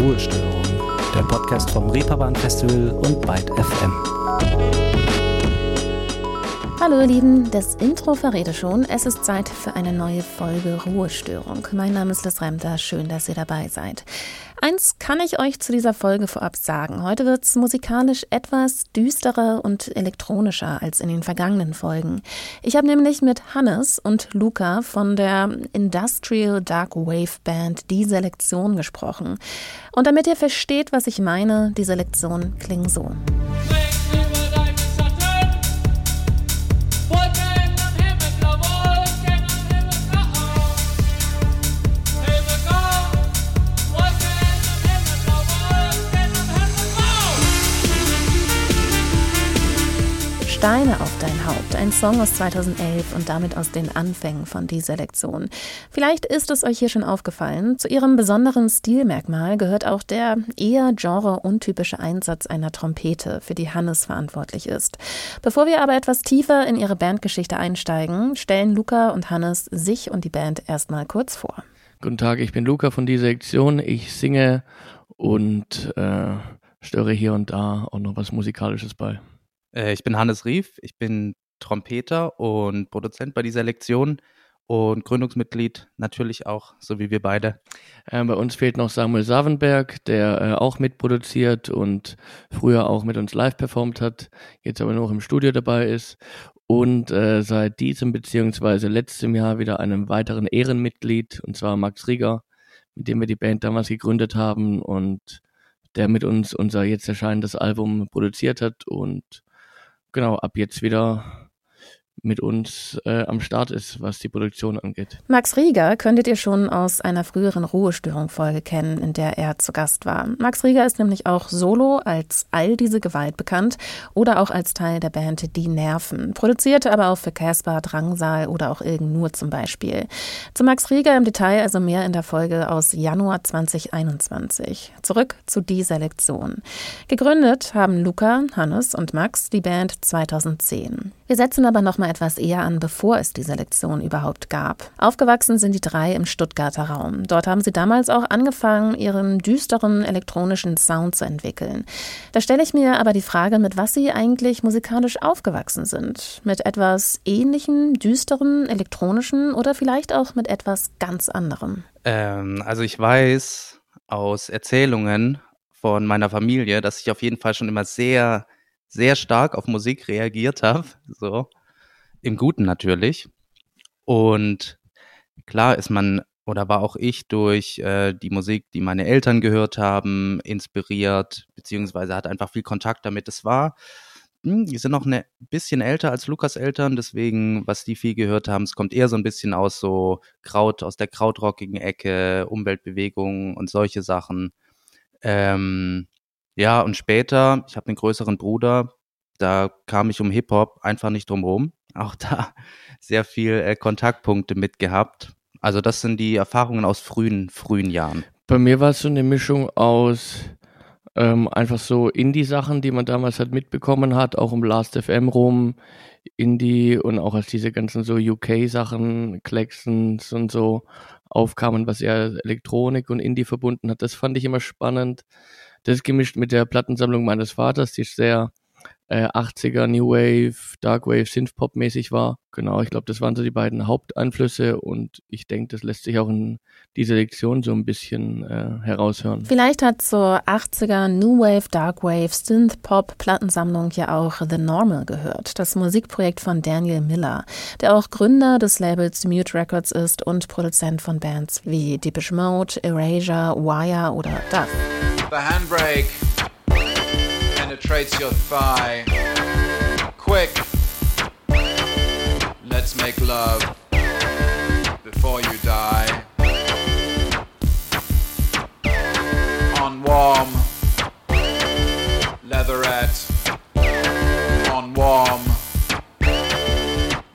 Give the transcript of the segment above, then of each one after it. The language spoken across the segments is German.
Ruhestörung, der Podcast vom Reeperbahn Festival und Byte FM. Hallo ihr Lieben, das Intro verrät schon, es ist Zeit für eine neue Folge Ruhestörung. Mein Name ist Liz Remter, schön, dass ihr dabei seid. Eins kann ich euch zu dieser Folge vorab sagen. Heute wird es musikalisch etwas düsterer und elektronischer als in den vergangenen Folgen. Ich habe nämlich mit Hannes und Luca von der Industrial Dark Wave Band Die Selektion gesprochen. Und damit ihr versteht, was ich meine, die Selektion klingt so. Steine auf dein Haupt, ein Song aus 2011 und damit aus den Anfängen von Die Selektion. Vielleicht ist es euch hier schon aufgefallen, zu ihrem besonderen Stilmerkmal gehört auch der eher genre-untypische Einsatz einer Trompete, für die Hannes verantwortlich ist. Bevor wir aber etwas tiefer in ihre Bandgeschichte einsteigen, stellen Luca und Hannes sich und die Band erstmal kurz vor. Guten Tag, ich bin Luca von Die Selektion. Ich singe und äh, störe hier und da auch noch was Musikalisches bei. Äh, ich bin Hannes Rief, ich bin Trompeter und Produzent bei dieser Lektion und Gründungsmitglied natürlich auch, so wie wir beide. Äh, bei uns fehlt noch Samuel Savenberg, der äh, auch mitproduziert und früher auch mit uns live performt hat, jetzt aber noch im Studio dabei ist und seit diesem beziehungsweise letztem Jahr wieder einem weiteren Ehrenmitglied, und zwar Max Rieger, mit dem wir die Band damals gegründet haben und der mit uns unser jetzt erscheinendes Album produziert hat und genau, ab jetzt wieder mit uns äh, am Start ist, was die Produktion angeht. Max Rieger könntet ihr schon aus einer früheren Ruhestörung-Folge kennen, in der er zu Gast war. Max Rieger ist nämlich auch solo als All diese Gewalt bekannt oder auch als Teil der Band Die Nerven. Produzierte aber auch für Casper, Drangsal oder auch Ilgen Nur zum Beispiel. Zu Max Rieger im Detail also mehr in der Folge aus Januar 2021. Zurück zu Die Selektion. Gegründet haben Luca, Hannes und Max die Band 2010. Wir setzen aber noch etwas eher an, bevor es die Selektion überhaupt gab. Aufgewachsen sind die drei im Stuttgarter Raum. Dort haben sie damals auch angefangen, ihren düsteren elektronischen Sound zu entwickeln. Da stelle ich mir aber die Frage, mit was sie eigentlich musikalisch aufgewachsen sind. Mit etwas ähnlichem, düsteren, elektronischen oder vielleicht auch mit etwas ganz anderem. Ähm, also ich weiß aus Erzählungen von meiner Familie, dass ich auf jeden Fall schon immer sehr sehr stark auf Musik reagiert habe, so im Guten natürlich. Und klar ist man oder war auch ich durch äh, die Musik, die meine Eltern gehört haben, inspiriert, beziehungsweise hat einfach viel Kontakt damit. Es war, hm, die sind noch ein ne, bisschen älter als Lukas Eltern, deswegen, was die viel gehört haben, es kommt eher so ein bisschen aus so Kraut, aus der krautrockigen Ecke, Umweltbewegungen und solche Sachen. Ähm, ja, und später, ich habe einen größeren Bruder, da kam ich um Hip-Hop einfach nicht drum rum. Auch da sehr viel äh, Kontaktpunkte mit gehabt. Also das sind die Erfahrungen aus frühen, frühen Jahren. Bei mir war es so eine Mischung aus ähm, einfach so Indie-Sachen, die man damals halt mitbekommen hat, auch um Last FM rum, Indie und auch als diese ganzen so UK-Sachen, Claxons und so aufkamen, was eher Elektronik und Indie verbunden hat. Das fand ich immer spannend. Das gemischt mit der Plattensammlung meines Vaters, die sehr äh, 80er New Wave, Dark Wave, Synthpop mäßig war. Genau, ich glaube, das waren so die beiden Haupteinflüsse und ich denke, das lässt sich auch in dieser Lektion so ein bisschen äh, heraushören. Vielleicht hat zur 80er New Wave, Dark Wave, Synthpop Plattensammlung ja auch The Normal gehört, das Musikprojekt von Daniel Miller, der auch Gründer des Labels Mute Records ist und Produzent von Bands wie Deepish Mode, Erasure, Wire oder Duff. The handbrake penetrates your thigh. Quick, let's make love before you die. On warm, leatherette. On warm,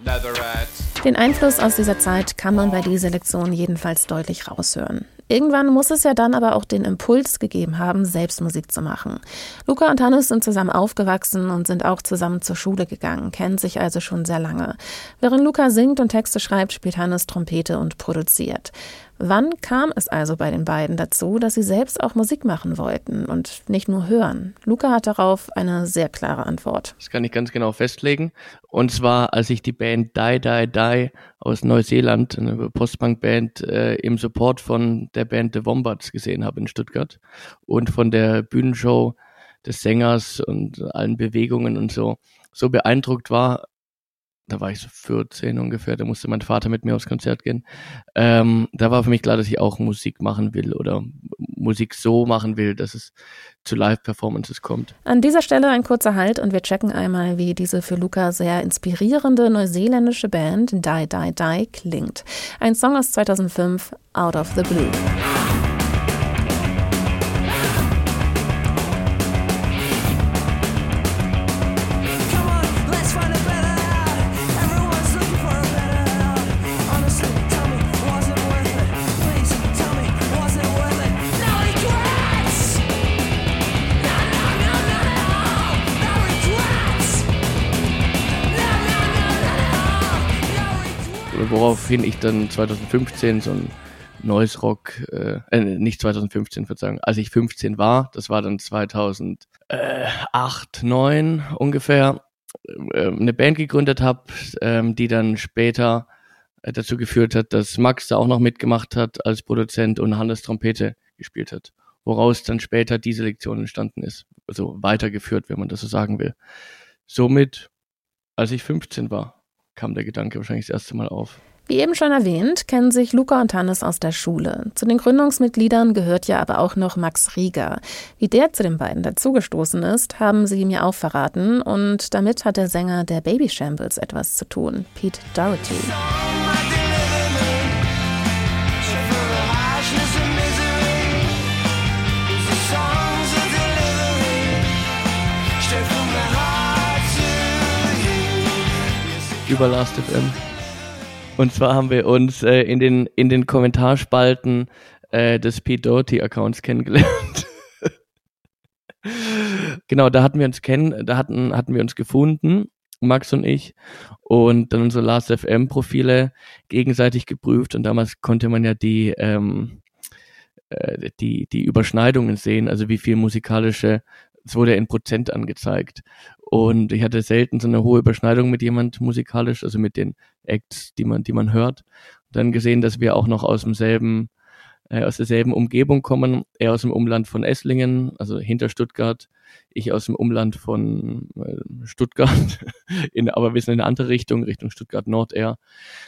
leatherette. Den Einfluss aus dieser Zeit kann man bei dieser Lektion jedenfalls deutlich raushören. Irgendwann muss es ja dann aber auch den Impuls gegeben haben, selbst Musik zu machen. Luca und Hannes sind zusammen aufgewachsen und sind auch zusammen zur Schule gegangen, kennen sich also schon sehr lange. Während Luca singt und Texte schreibt, spielt Hannes Trompete und produziert. Wann kam es also bei den beiden dazu, dass sie selbst auch Musik machen wollten und nicht nur hören? Luca hat darauf eine sehr klare Antwort. Das kann ich ganz genau festlegen. Und zwar, als ich die Band Die Die Die aus Neuseeland, eine Postpunk-Band, äh, im Support von der Band The Wombats gesehen habe in Stuttgart und von der Bühnenshow des Sängers und allen Bewegungen und so so beeindruckt war, da war ich so 14 ungefähr, da musste mein Vater mit mir aufs Konzert gehen. Ähm, da war für mich klar, dass ich auch Musik machen will oder Musik so machen will, dass es zu Live-Performances kommt. An dieser Stelle ein kurzer Halt und wir checken einmal, wie diese für Luca sehr inspirierende neuseeländische Band Die Die Die klingt. Ein Song aus 2005, Out of the Blue. Woraufhin ich dann 2015 so ein neues Rock, äh, äh, nicht 2015, Verzeihung, als ich 15 war, das war dann 2008, 9 ungefähr, äh, eine Band gegründet habe, ähm, die dann später äh, dazu geführt hat, dass Max da auch noch mitgemacht hat als Produzent und Hannes Trompete gespielt hat, woraus dann später diese Lektion entstanden ist, also weitergeführt, wenn man das so sagen will. Somit, als ich 15 war, kam der Gedanke wahrscheinlich das erste Mal auf. Wie eben schon erwähnt, kennen sich Luca und Hannes aus der Schule. Zu den Gründungsmitgliedern gehört ja aber auch noch Max Rieger. Wie der zu den beiden dazugestoßen ist, haben sie mir auch verraten und damit hat der Sänger der Baby Shambles etwas zu tun, Pete Doherty. über Last.fm. Und zwar haben wir uns äh, in, den, in den Kommentarspalten äh, des Pete Doherty Accounts kennengelernt. genau, da hatten wir uns kennen, da hatten, hatten wir uns gefunden, Max und ich, und dann unsere Last.fm Profile gegenseitig geprüft und damals konnte man ja die, ähm, äh, die, die Überschneidungen sehen, also wie viel musikalische es wurde in Prozent angezeigt. Und ich hatte selten so eine hohe Überschneidung mit jemand musikalisch, also mit den Acts, die man, die man hört. Und dann gesehen, dass wir auch noch aus demselben, äh, aus derselben Umgebung kommen. Er aus dem Umland von Esslingen, also hinter Stuttgart. Ich aus dem Umland von äh, Stuttgart, in, aber wir sind in eine andere Richtung, Richtung Stuttgart Nord eher.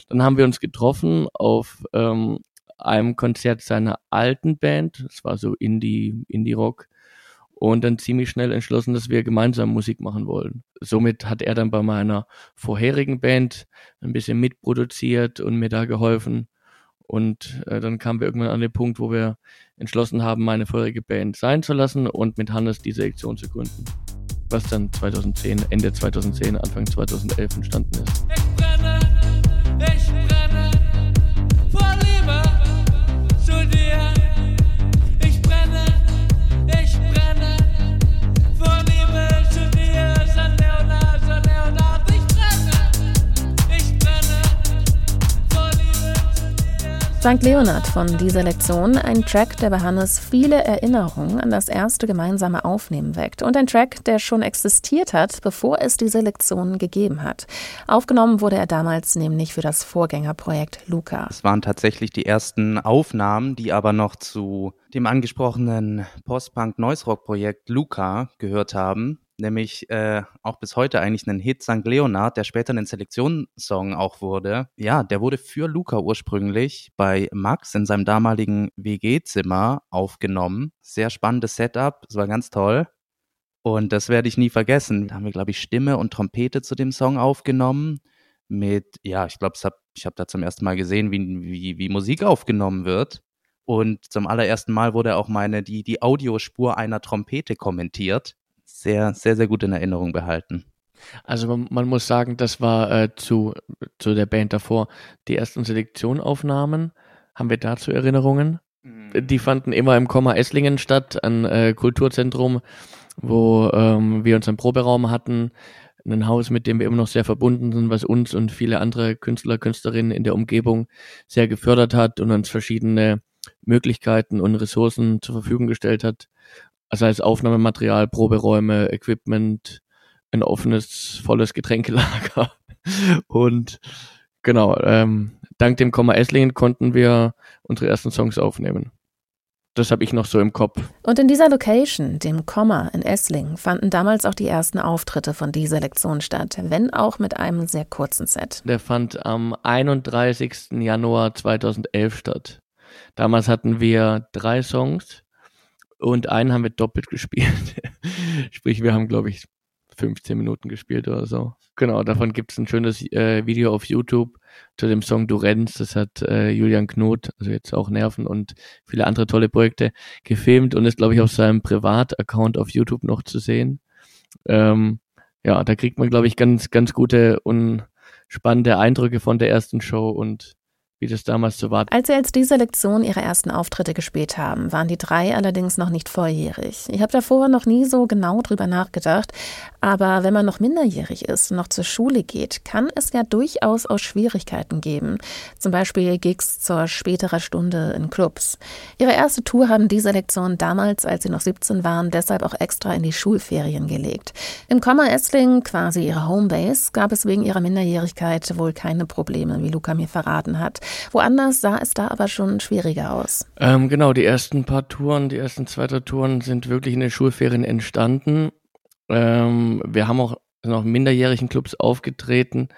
Dann haben wir uns getroffen auf ähm, einem Konzert seiner alten Band. Das war so Indie, Indie-Rock und dann ziemlich schnell entschlossen, dass wir gemeinsam Musik machen wollen. Somit hat er dann bei meiner vorherigen Band ein bisschen mitproduziert und mir da geholfen. Und äh, dann kamen wir irgendwann an den Punkt, wo wir entschlossen haben, meine vorherige Band sein zu lassen und mit Hannes die Sektion zu gründen. Was dann 2010, Ende 2010, Anfang 2011 entstanden ist. Ich brenne, ich brenne St. Leonard von dieser Lektion, ein Track, der bei Hannes viele Erinnerungen an das erste gemeinsame Aufnehmen weckt und ein Track, der schon existiert hat, bevor es diese Lektion gegeben hat. Aufgenommen wurde er damals nämlich für das Vorgängerprojekt Luca. Es waren tatsächlich die ersten Aufnahmen, die aber noch zu dem angesprochenen Post-Punk-Noise-Rock-Projekt Luca gehört haben nämlich äh, auch bis heute eigentlich einen Hit St. Leonard, der später ein Selektionssong auch wurde. Ja, der wurde für Luca ursprünglich bei Max in seinem damaligen WG-Zimmer aufgenommen. Sehr spannendes Setup, es war ganz toll. Und das werde ich nie vergessen. Da haben wir, glaube ich, Stimme und Trompete zu dem Song aufgenommen. Mit, ja, ich glaube, ich habe da zum ersten Mal gesehen, wie, wie, wie Musik aufgenommen wird. Und zum allerersten Mal wurde auch meine, die, die Audiospur einer Trompete kommentiert sehr, sehr, sehr gut in Erinnerung behalten. Also man, man muss sagen, das war äh, zu, zu der Band davor die ersten Selektionaufnahmen. Haben wir dazu Erinnerungen? Mhm. Die fanden immer im Komma Esslingen statt, ein äh, Kulturzentrum, wo ähm, wir uns einen Proberaum hatten. ein Haus, mit dem wir immer noch sehr verbunden sind, was uns und viele andere Künstler, Künstlerinnen in der Umgebung sehr gefördert hat und uns verschiedene Möglichkeiten und Ressourcen zur Verfügung gestellt hat. Also als Aufnahmematerial, Proberäume, Equipment, ein offenes, volles Getränkelager. Und genau, ähm, dank dem Komma Esslingen konnten wir unsere ersten Songs aufnehmen. Das habe ich noch so im Kopf. Und in dieser Location, dem Komma in Esslingen, fanden damals auch die ersten Auftritte von dieser Lektion statt, wenn auch mit einem sehr kurzen Set. Der fand am 31. Januar 2011 statt. Damals hatten wir drei Songs und einen haben wir doppelt gespielt. Sprich, wir haben, glaube ich, 15 Minuten gespielt oder so. Genau, davon gibt es ein schönes äh, Video auf YouTube zu dem Song Du rennst. Das hat äh, Julian Knot, also jetzt auch Nerven und viele andere tolle Projekte gefilmt und ist, glaube ich, auf seinem Privataccount auf YouTube noch zu sehen. Ähm, ja, da kriegt man, glaube ich, ganz, ganz gute und spannende Eindrücke von der ersten Show und wie das damals so war. Als sie als diese Lektion ihre ersten Auftritte gespielt haben, waren die drei allerdings noch nicht volljährig. Ich habe davor noch nie so genau drüber nachgedacht, aber wenn man noch minderjährig ist und noch zur Schule geht, kann es ja durchaus auch Schwierigkeiten geben. Zum Beispiel Gigs zur späterer Stunde in Clubs. Ihre erste Tour haben diese Lektion damals, als sie noch 17 waren, deshalb auch extra in die Schulferien gelegt. Im Komma Essling, quasi ihre Homebase, gab es wegen ihrer Minderjährigkeit wohl keine Probleme, wie Luca mir verraten hat. Woanders sah es da aber schon schwieriger aus. Ähm, genau, die ersten paar Touren, die ersten zwei, drei Touren sind wirklich in den Schulferien entstanden. Ähm, wir haben auch noch minderjährigen Clubs aufgetreten,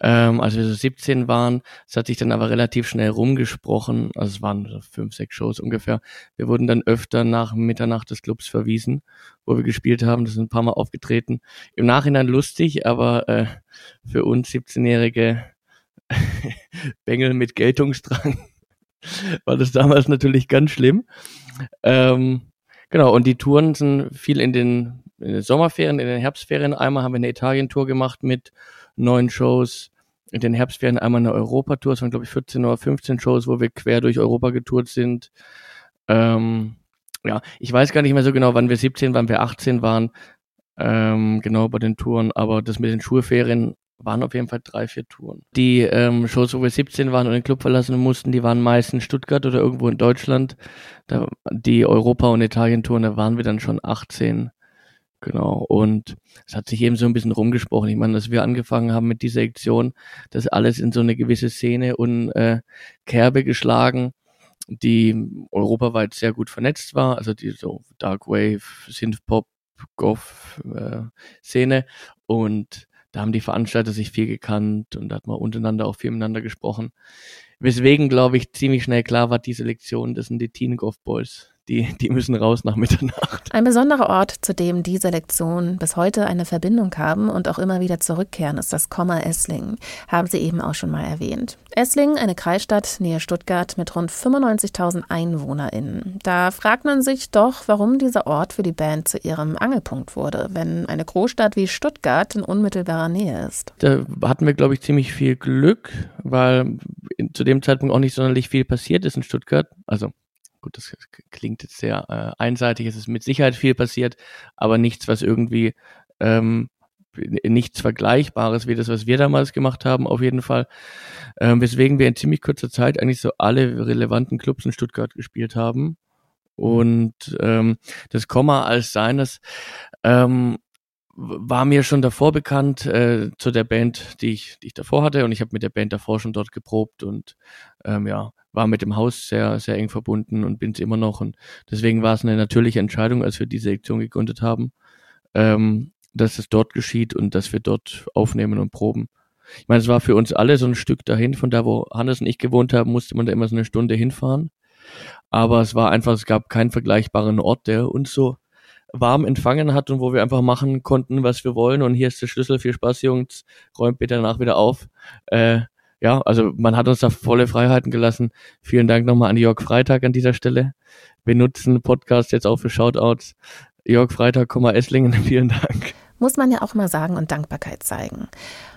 ähm, als wir so 17 waren. Es hat sich dann aber relativ schnell rumgesprochen. Also es waren so fünf, sechs Shows ungefähr. Wir wurden dann öfter nach Mitternacht des Clubs verwiesen, wo wir gespielt haben. Das sind ein paar Mal aufgetreten. Im Nachhinein lustig, aber äh, für uns 17-Jährige Bengel mit Geltungsdrang war das damals natürlich ganz schlimm. Ähm, genau, und die Touren sind viel in den, in den Sommerferien, in den Herbstferien. Einmal haben wir eine Italien-Tour gemacht mit neun Shows. In den Herbstferien einmal eine Europatour. Es waren, glaube ich, 14 oder 15 Shows, wo wir quer durch Europa getourt sind. Ähm, ja, ich weiß gar nicht mehr so genau, wann wir 17, wann wir 18 waren. Ähm, genau bei den Touren, aber das mit den Schulferien waren auf jeden Fall drei, vier Touren. Die ähm, Shows, wo wir 17 waren und den Club verlassen mussten, die waren meist in Stuttgart oder irgendwo in Deutschland. Da, die Europa- und Italien-Touren, da waren wir dann schon 18. Genau. Und es hat sich eben so ein bisschen rumgesprochen. Ich meine, dass wir angefangen haben mit dieser Sektion, das alles in so eine gewisse Szene und äh, Kerbe geschlagen, die europaweit sehr gut vernetzt war. Also die so Dark Wave, Synthpop, Goth äh. Und da haben die Veranstalter sich viel gekannt und da hat man untereinander auch viel miteinander gesprochen. Weswegen, glaube ich, ziemlich schnell klar war, diese Lektion, das sind die Teen Golf Boys die, die müssen raus nach Mitternacht. Ein besonderer Ort, zu dem diese Lektionen bis heute eine Verbindung haben und auch immer wieder zurückkehren, ist das Komma Esslingen. Haben Sie eben auch schon mal erwähnt. Esslingen, eine Kreisstadt nähe Stuttgart mit rund 95.000 EinwohnerInnen. Da fragt man sich doch, warum dieser Ort für die Band zu ihrem Angelpunkt wurde, wenn eine Großstadt wie Stuttgart in unmittelbarer Nähe ist. Da hatten wir, glaube ich, ziemlich viel Glück, weil zu dem Zeitpunkt auch nicht sonderlich viel passiert ist in Stuttgart. Also gut, das klingt jetzt sehr äh, einseitig, es ist mit Sicherheit viel passiert, aber nichts, was irgendwie ähm, nichts Vergleichbares wie das, was wir damals gemacht haben, auf jeden Fall. Ähm, weswegen wir in ziemlich kurzer Zeit eigentlich so alle relevanten Clubs in Stuttgart gespielt haben. Und ähm, das Komma als seines ähm, war mir schon davor bekannt äh, zu der Band, die ich, die ich davor hatte. Und ich habe mit der Band davor schon dort geprobt und ähm, ja, war mit dem Haus sehr, sehr eng verbunden und bin es immer noch. Und deswegen war es eine natürliche Entscheidung, als wir die Sektion gegründet haben, ähm, dass es dort geschieht und dass wir dort aufnehmen und proben. Ich meine, es war für uns alle so ein Stück dahin, von da, wo Hannes und ich gewohnt haben, musste man da immer so eine Stunde hinfahren. Aber es war einfach, es gab keinen vergleichbaren Ort, der uns so warm empfangen hat und wo wir einfach machen konnten, was wir wollen. Und hier ist der Schlüssel. Viel Spaß, Jungs. Räumt bitte danach wieder auf. Äh, ja, also man hat uns da volle Freiheiten gelassen. Vielen Dank nochmal an Jörg Freitag an dieser Stelle. Wir nutzen Podcast jetzt auch für Shoutouts. Jörg Freitag, Esslingen, vielen Dank. Muss man ja auch mal sagen und Dankbarkeit zeigen.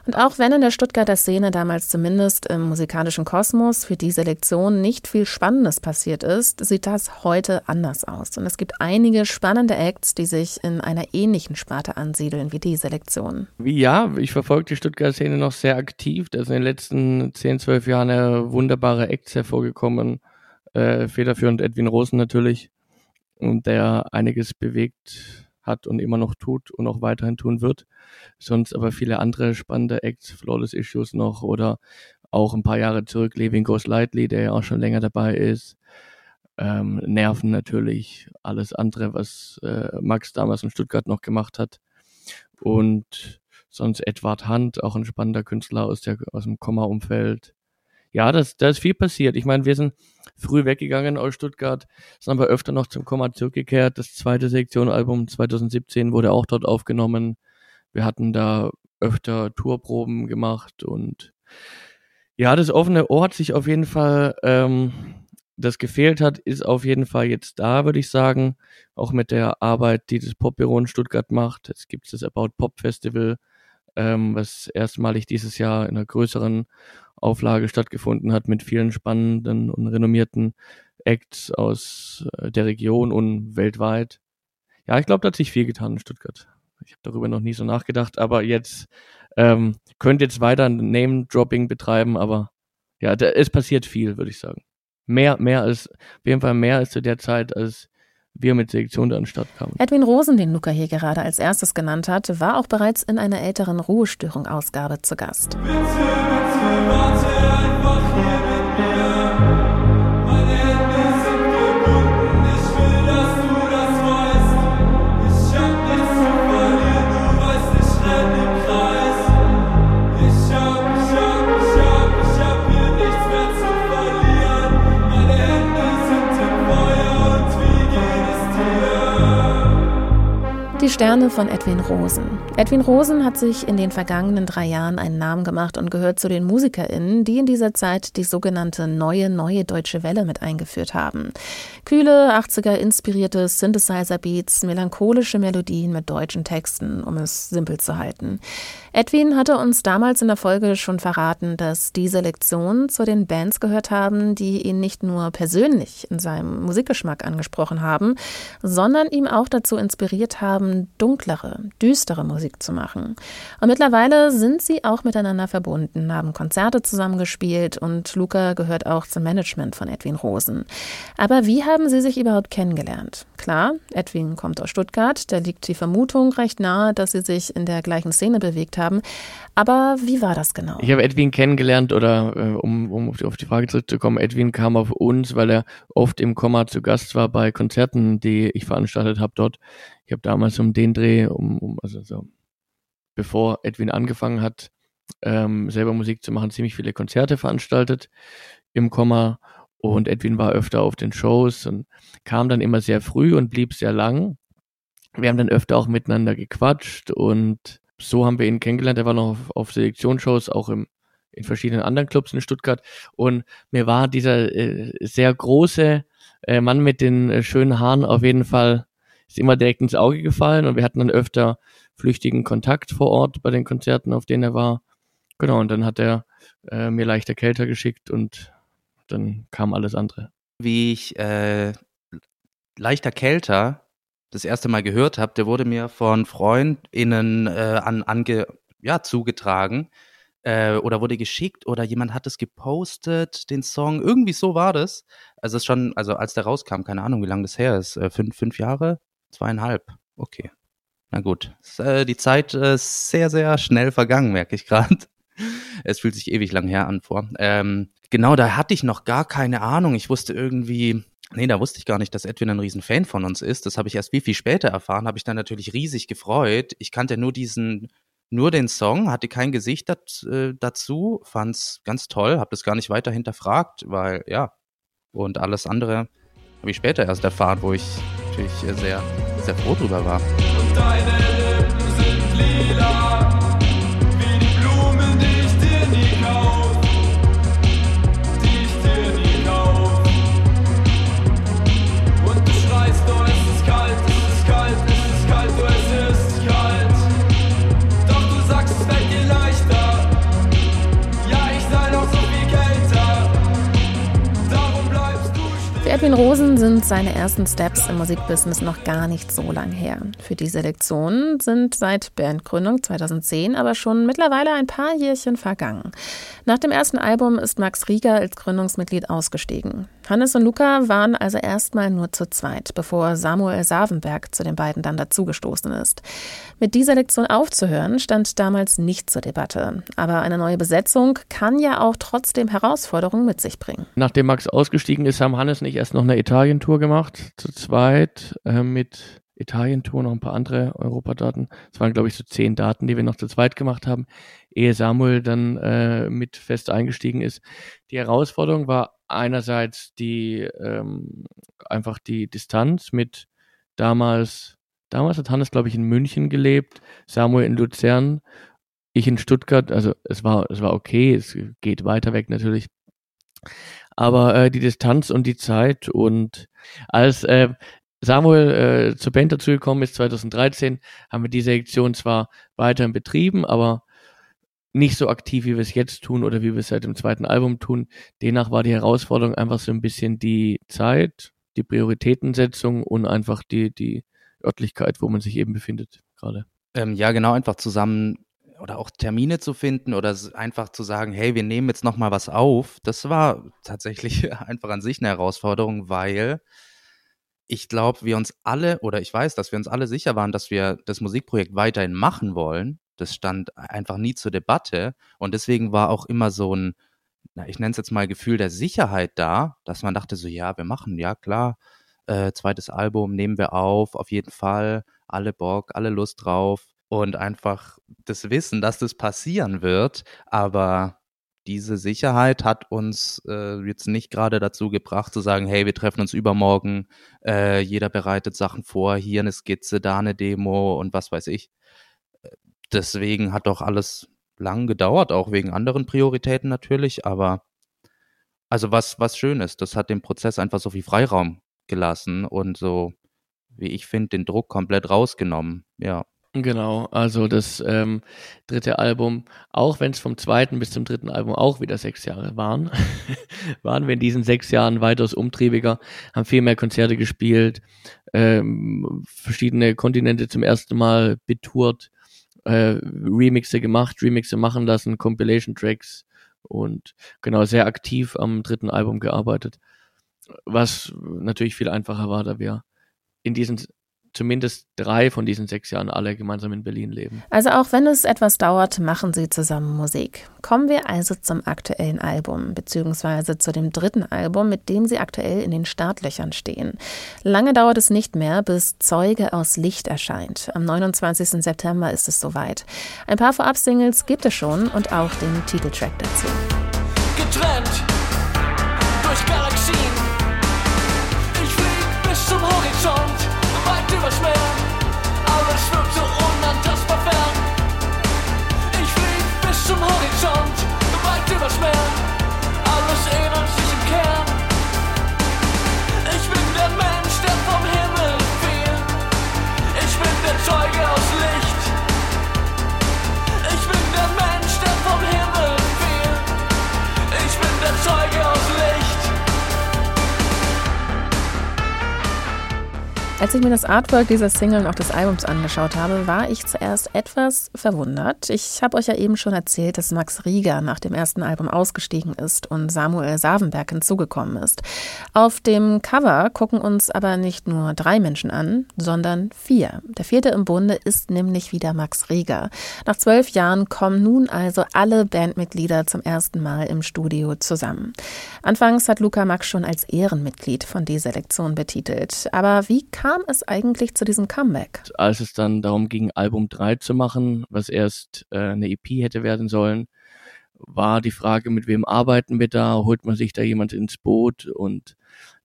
Und auch wenn in der Stuttgarter Szene damals zumindest im musikalischen Kosmos für diese Lektion nicht viel Spannendes passiert ist, sieht das heute anders aus. Und es gibt einige spannende Acts, die sich in einer ähnlichen Sparte ansiedeln wie diese Lektion. Ja, ich verfolge die Stuttgarter Szene noch sehr aktiv. Da sind in den letzten 10, 12 Jahren wunderbare Acts hervorgekommen. Äh, federführend Edwin Rosen natürlich, der einiges bewegt hat und immer noch tut und auch weiterhin tun wird. Sonst aber viele andere spannende Acts, Flawless Issues noch oder auch ein paar Jahre zurück Levin Goes Lightly, der ja auch schon länger dabei ist. Ähm, Nerven natürlich, alles andere, was äh, Max damals in Stuttgart noch gemacht hat. Und sonst Edward Hunt, auch ein spannender Künstler aus, der, aus dem Komma-Umfeld. Ja, das, da ist viel passiert. Ich meine, wir sind früh weggegangen aus Stuttgart, sind aber öfter noch zum Komma zurückgekehrt. Das zweite Sektionalbum 2017 wurde auch dort aufgenommen. Wir hatten da öfter Tourproben gemacht und ja, das offene Ohr hat sich auf jeden Fall, ähm, das gefehlt hat, ist auf jeden Fall jetzt da, würde ich sagen. Auch mit der Arbeit, die das Popbüro in Stuttgart macht. Es gibt das About Pop Festival, ähm, was erstmalig dieses Jahr in einer größeren Auflage stattgefunden hat mit vielen spannenden und renommierten Acts aus äh, der Region und weltweit. Ja, ich glaube, da hat sich viel getan in Stuttgart. Ich habe darüber noch nie so nachgedacht, aber jetzt ähm, könnte jetzt weiter Name-Dropping betreiben, aber ja, da, es passiert viel, würde ich sagen. Mehr, mehr als, auf jeden Fall mehr als zu der Zeit, als wir mit Selektion an den Start kamen. Edwin Rosen, den Luca hier gerade als erstes genannt hat, war auch bereits in einer älteren Ruhestörung-Ausgabe zu Gast. Bitte, bitte, warte einfach hier Die Sterne von Edwin Rosen. Edwin Rosen hat sich in den vergangenen drei Jahren einen Namen gemacht und gehört zu den MusikerInnen, die in dieser Zeit die sogenannte neue, neue deutsche Welle mit eingeführt haben. Kühle, 80er inspirierte Synthesizer-Beats, melancholische Melodien mit deutschen Texten, um es simpel zu halten. Edwin hatte uns damals in der Folge schon verraten, dass diese Lektionen zu den Bands gehört haben, die ihn nicht nur persönlich in seinem Musikgeschmack angesprochen haben, sondern ihm auch dazu inspiriert haben, dunklere, düstere Musik zu machen. Und mittlerweile sind sie auch miteinander verbunden, haben Konzerte zusammengespielt und Luca gehört auch zum Management von Edwin Rosen. Aber wie haben sie sich überhaupt kennengelernt? Klar, Edwin kommt aus Stuttgart, da liegt die Vermutung recht nahe, dass sie sich in der gleichen Szene bewegt haben haben. Aber wie war das genau? Ich habe Edwin kennengelernt oder äh, um, um auf die Frage zurückzukommen, Edwin kam auf uns, weil er oft im Komma zu Gast war bei Konzerten, die ich veranstaltet habe dort. Ich habe damals um den Dreh, um, um also so, bevor Edwin angefangen hat, ähm, selber Musik zu machen, ziemlich viele Konzerte veranstaltet im Komma und Edwin war öfter auf den Shows und kam dann immer sehr früh und blieb sehr lang. Wir haben dann öfter auch miteinander gequatscht und so haben wir ihn kennengelernt. Er war noch auf, auf Selektionsshows, auch im, in verschiedenen anderen Clubs in Stuttgart. Und mir war dieser äh, sehr große äh, Mann mit den äh, schönen Haaren auf jeden Fall ist immer direkt ins Auge gefallen. Und wir hatten dann öfter flüchtigen Kontakt vor Ort bei den Konzerten, auf denen er war. Genau, und dann hat er äh, mir leichter Kälter geschickt und dann kam alles andere. Wie ich äh, leichter Kälter das erste Mal gehört habe, der wurde mir von FreundInnen äh, an, ange, ja, zugetragen äh, oder wurde geschickt oder jemand hat es gepostet, den Song. Irgendwie so war das. Also es schon, also als der rauskam, keine Ahnung, wie lange das her ist. Äh, fünf, fünf Jahre? Zweieinhalb. Okay. Na gut. Ist, äh, die Zeit ist sehr, sehr schnell vergangen, merke ich gerade. Es fühlt sich ewig lang her an vor. Ähm, genau, da hatte ich noch gar keine Ahnung. Ich wusste irgendwie, Nee, da wusste ich gar nicht, dass Edwin ein Riesenfan von uns ist. Das habe ich erst viel, viel später erfahren, habe ich dann natürlich riesig gefreut. Ich kannte nur diesen, nur den Song, hatte kein Gesicht dat, äh, dazu, fand's ganz toll, habe das gar nicht weiter hinterfragt, weil, ja, und alles andere habe ich später erst erfahren, wo ich natürlich sehr, sehr froh drüber war. Und deine Lippen sind lila. Edwin Rosen sind seine ersten Steps im Musikbusiness noch gar nicht so lang her. Für die Selektion sind seit Bandgründung 2010 aber schon mittlerweile ein paar Jährchen vergangen. Nach dem ersten Album ist Max Rieger als Gründungsmitglied ausgestiegen. Hannes und Luca waren also erstmal nur zu zweit, bevor Samuel Savenberg zu den beiden dann dazugestoßen ist. Mit dieser Lektion aufzuhören, stand damals nicht zur Debatte. Aber eine neue Besetzung kann ja auch trotzdem Herausforderungen mit sich bringen. Nachdem Max ausgestiegen ist, haben Hannes nicht erst noch eine Italien-Tour gemacht, zu zweit, äh, mit Italien-Tour, noch ein paar andere Europadaten. Es waren, glaube ich, so zehn Daten, die wir noch zu zweit gemacht haben, ehe Samuel dann äh, mit fest eingestiegen ist. Die Herausforderung war einerseits die ähm, einfach die Distanz mit damals, damals hat Hannes, glaube ich, in München gelebt, Samuel in Luzern, ich in Stuttgart, also es war, es war okay, es geht weiter weg natürlich. Aber äh, die Distanz und die Zeit und als äh, Samuel äh, zur Band dazugekommen ist 2013, haben wir die Selektion zwar weiterhin betrieben, aber nicht so aktiv, wie wir es jetzt tun oder wie wir es seit dem zweiten Album tun. Demnach war die Herausforderung einfach so ein bisschen die Zeit, die Prioritätensetzung und einfach die, die Örtlichkeit, wo man sich eben befindet gerade. Ähm, ja, genau, einfach zusammen oder auch Termine zu finden oder einfach zu sagen, hey, wir nehmen jetzt noch mal was auf. Das war tatsächlich einfach an sich eine Herausforderung, weil ich glaube, wir uns alle, oder ich weiß, dass wir uns alle sicher waren, dass wir das Musikprojekt weiterhin machen wollen. Das stand einfach nie zur Debatte. Und deswegen war auch immer so ein, na, ich nenne es jetzt mal Gefühl der Sicherheit da, dass man dachte so, ja, wir machen, ja klar, äh, zweites Album nehmen wir auf, auf jeden Fall, alle Bock, alle Lust drauf und einfach das Wissen, dass das passieren wird, aber diese Sicherheit hat uns äh, jetzt nicht gerade dazu gebracht zu sagen, hey, wir treffen uns übermorgen, äh, jeder bereitet Sachen vor, hier eine Skizze, da eine Demo und was weiß ich. Deswegen hat doch alles lang gedauert, auch wegen anderen Prioritäten natürlich, aber also was, was schön ist, das hat dem Prozess einfach so viel Freiraum gelassen und so, wie ich finde, den Druck komplett rausgenommen, ja. Genau, also das ähm, dritte Album, auch wenn es vom zweiten bis zum dritten Album auch wieder sechs Jahre waren, waren wir in diesen sechs Jahren weitaus umtriebiger, haben viel mehr Konzerte gespielt, ähm, verschiedene Kontinente zum ersten Mal betourt, äh, Remixe gemacht, Remixe machen lassen, Compilation-Tracks und genau sehr aktiv am dritten Album gearbeitet, was natürlich viel einfacher war, da wir in diesen zumindest drei von diesen sechs Jahren alle gemeinsam in Berlin leben. Also auch wenn es etwas dauert, machen sie zusammen Musik. Kommen wir also zum aktuellen Album, beziehungsweise zu dem dritten Album, mit dem sie aktuell in den Startlöchern stehen. Lange dauert es nicht mehr, bis Zeuge aus Licht erscheint. Am 29. September ist es soweit. Ein paar Vorab-Singles gibt es schon und auch den Titeltrack dazu. Getrennt durch Galaxien. Ich flieg bis zum Horizont Meer. Alles wirkt so unantastbar fern. Ich flieg bis zum Horizont, weit übers Meer. Als ich mir das Artwork dieser Single und auch des Albums angeschaut habe, war ich zuerst etwas verwundert. Ich habe euch ja eben schon erzählt, dass Max Rieger nach dem ersten Album ausgestiegen ist und Samuel Savenberg hinzugekommen ist. Auf dem Cover gucken uns aber nicht nur drei Menschen an, sondern vier. Der vierte im Bunde ist nämlich wieder Max Rieger. Nach zwölf Jahren kommen nun also alle Bandmitglieder zum ersten Mal im Studio zusammen. Anfangs hat Luca Max schon als Ehrenmitglied von D-Selektion betitelt. Aber wie kam kam es eigentlich zu diesem Comeback? Als es dann darum ging, Album 3 zu machen, was erst äh, eine EP hätte werden sollen, war die Frage, mit wem arbeiten wir da? Holt man sich da jemand ins Boot? Und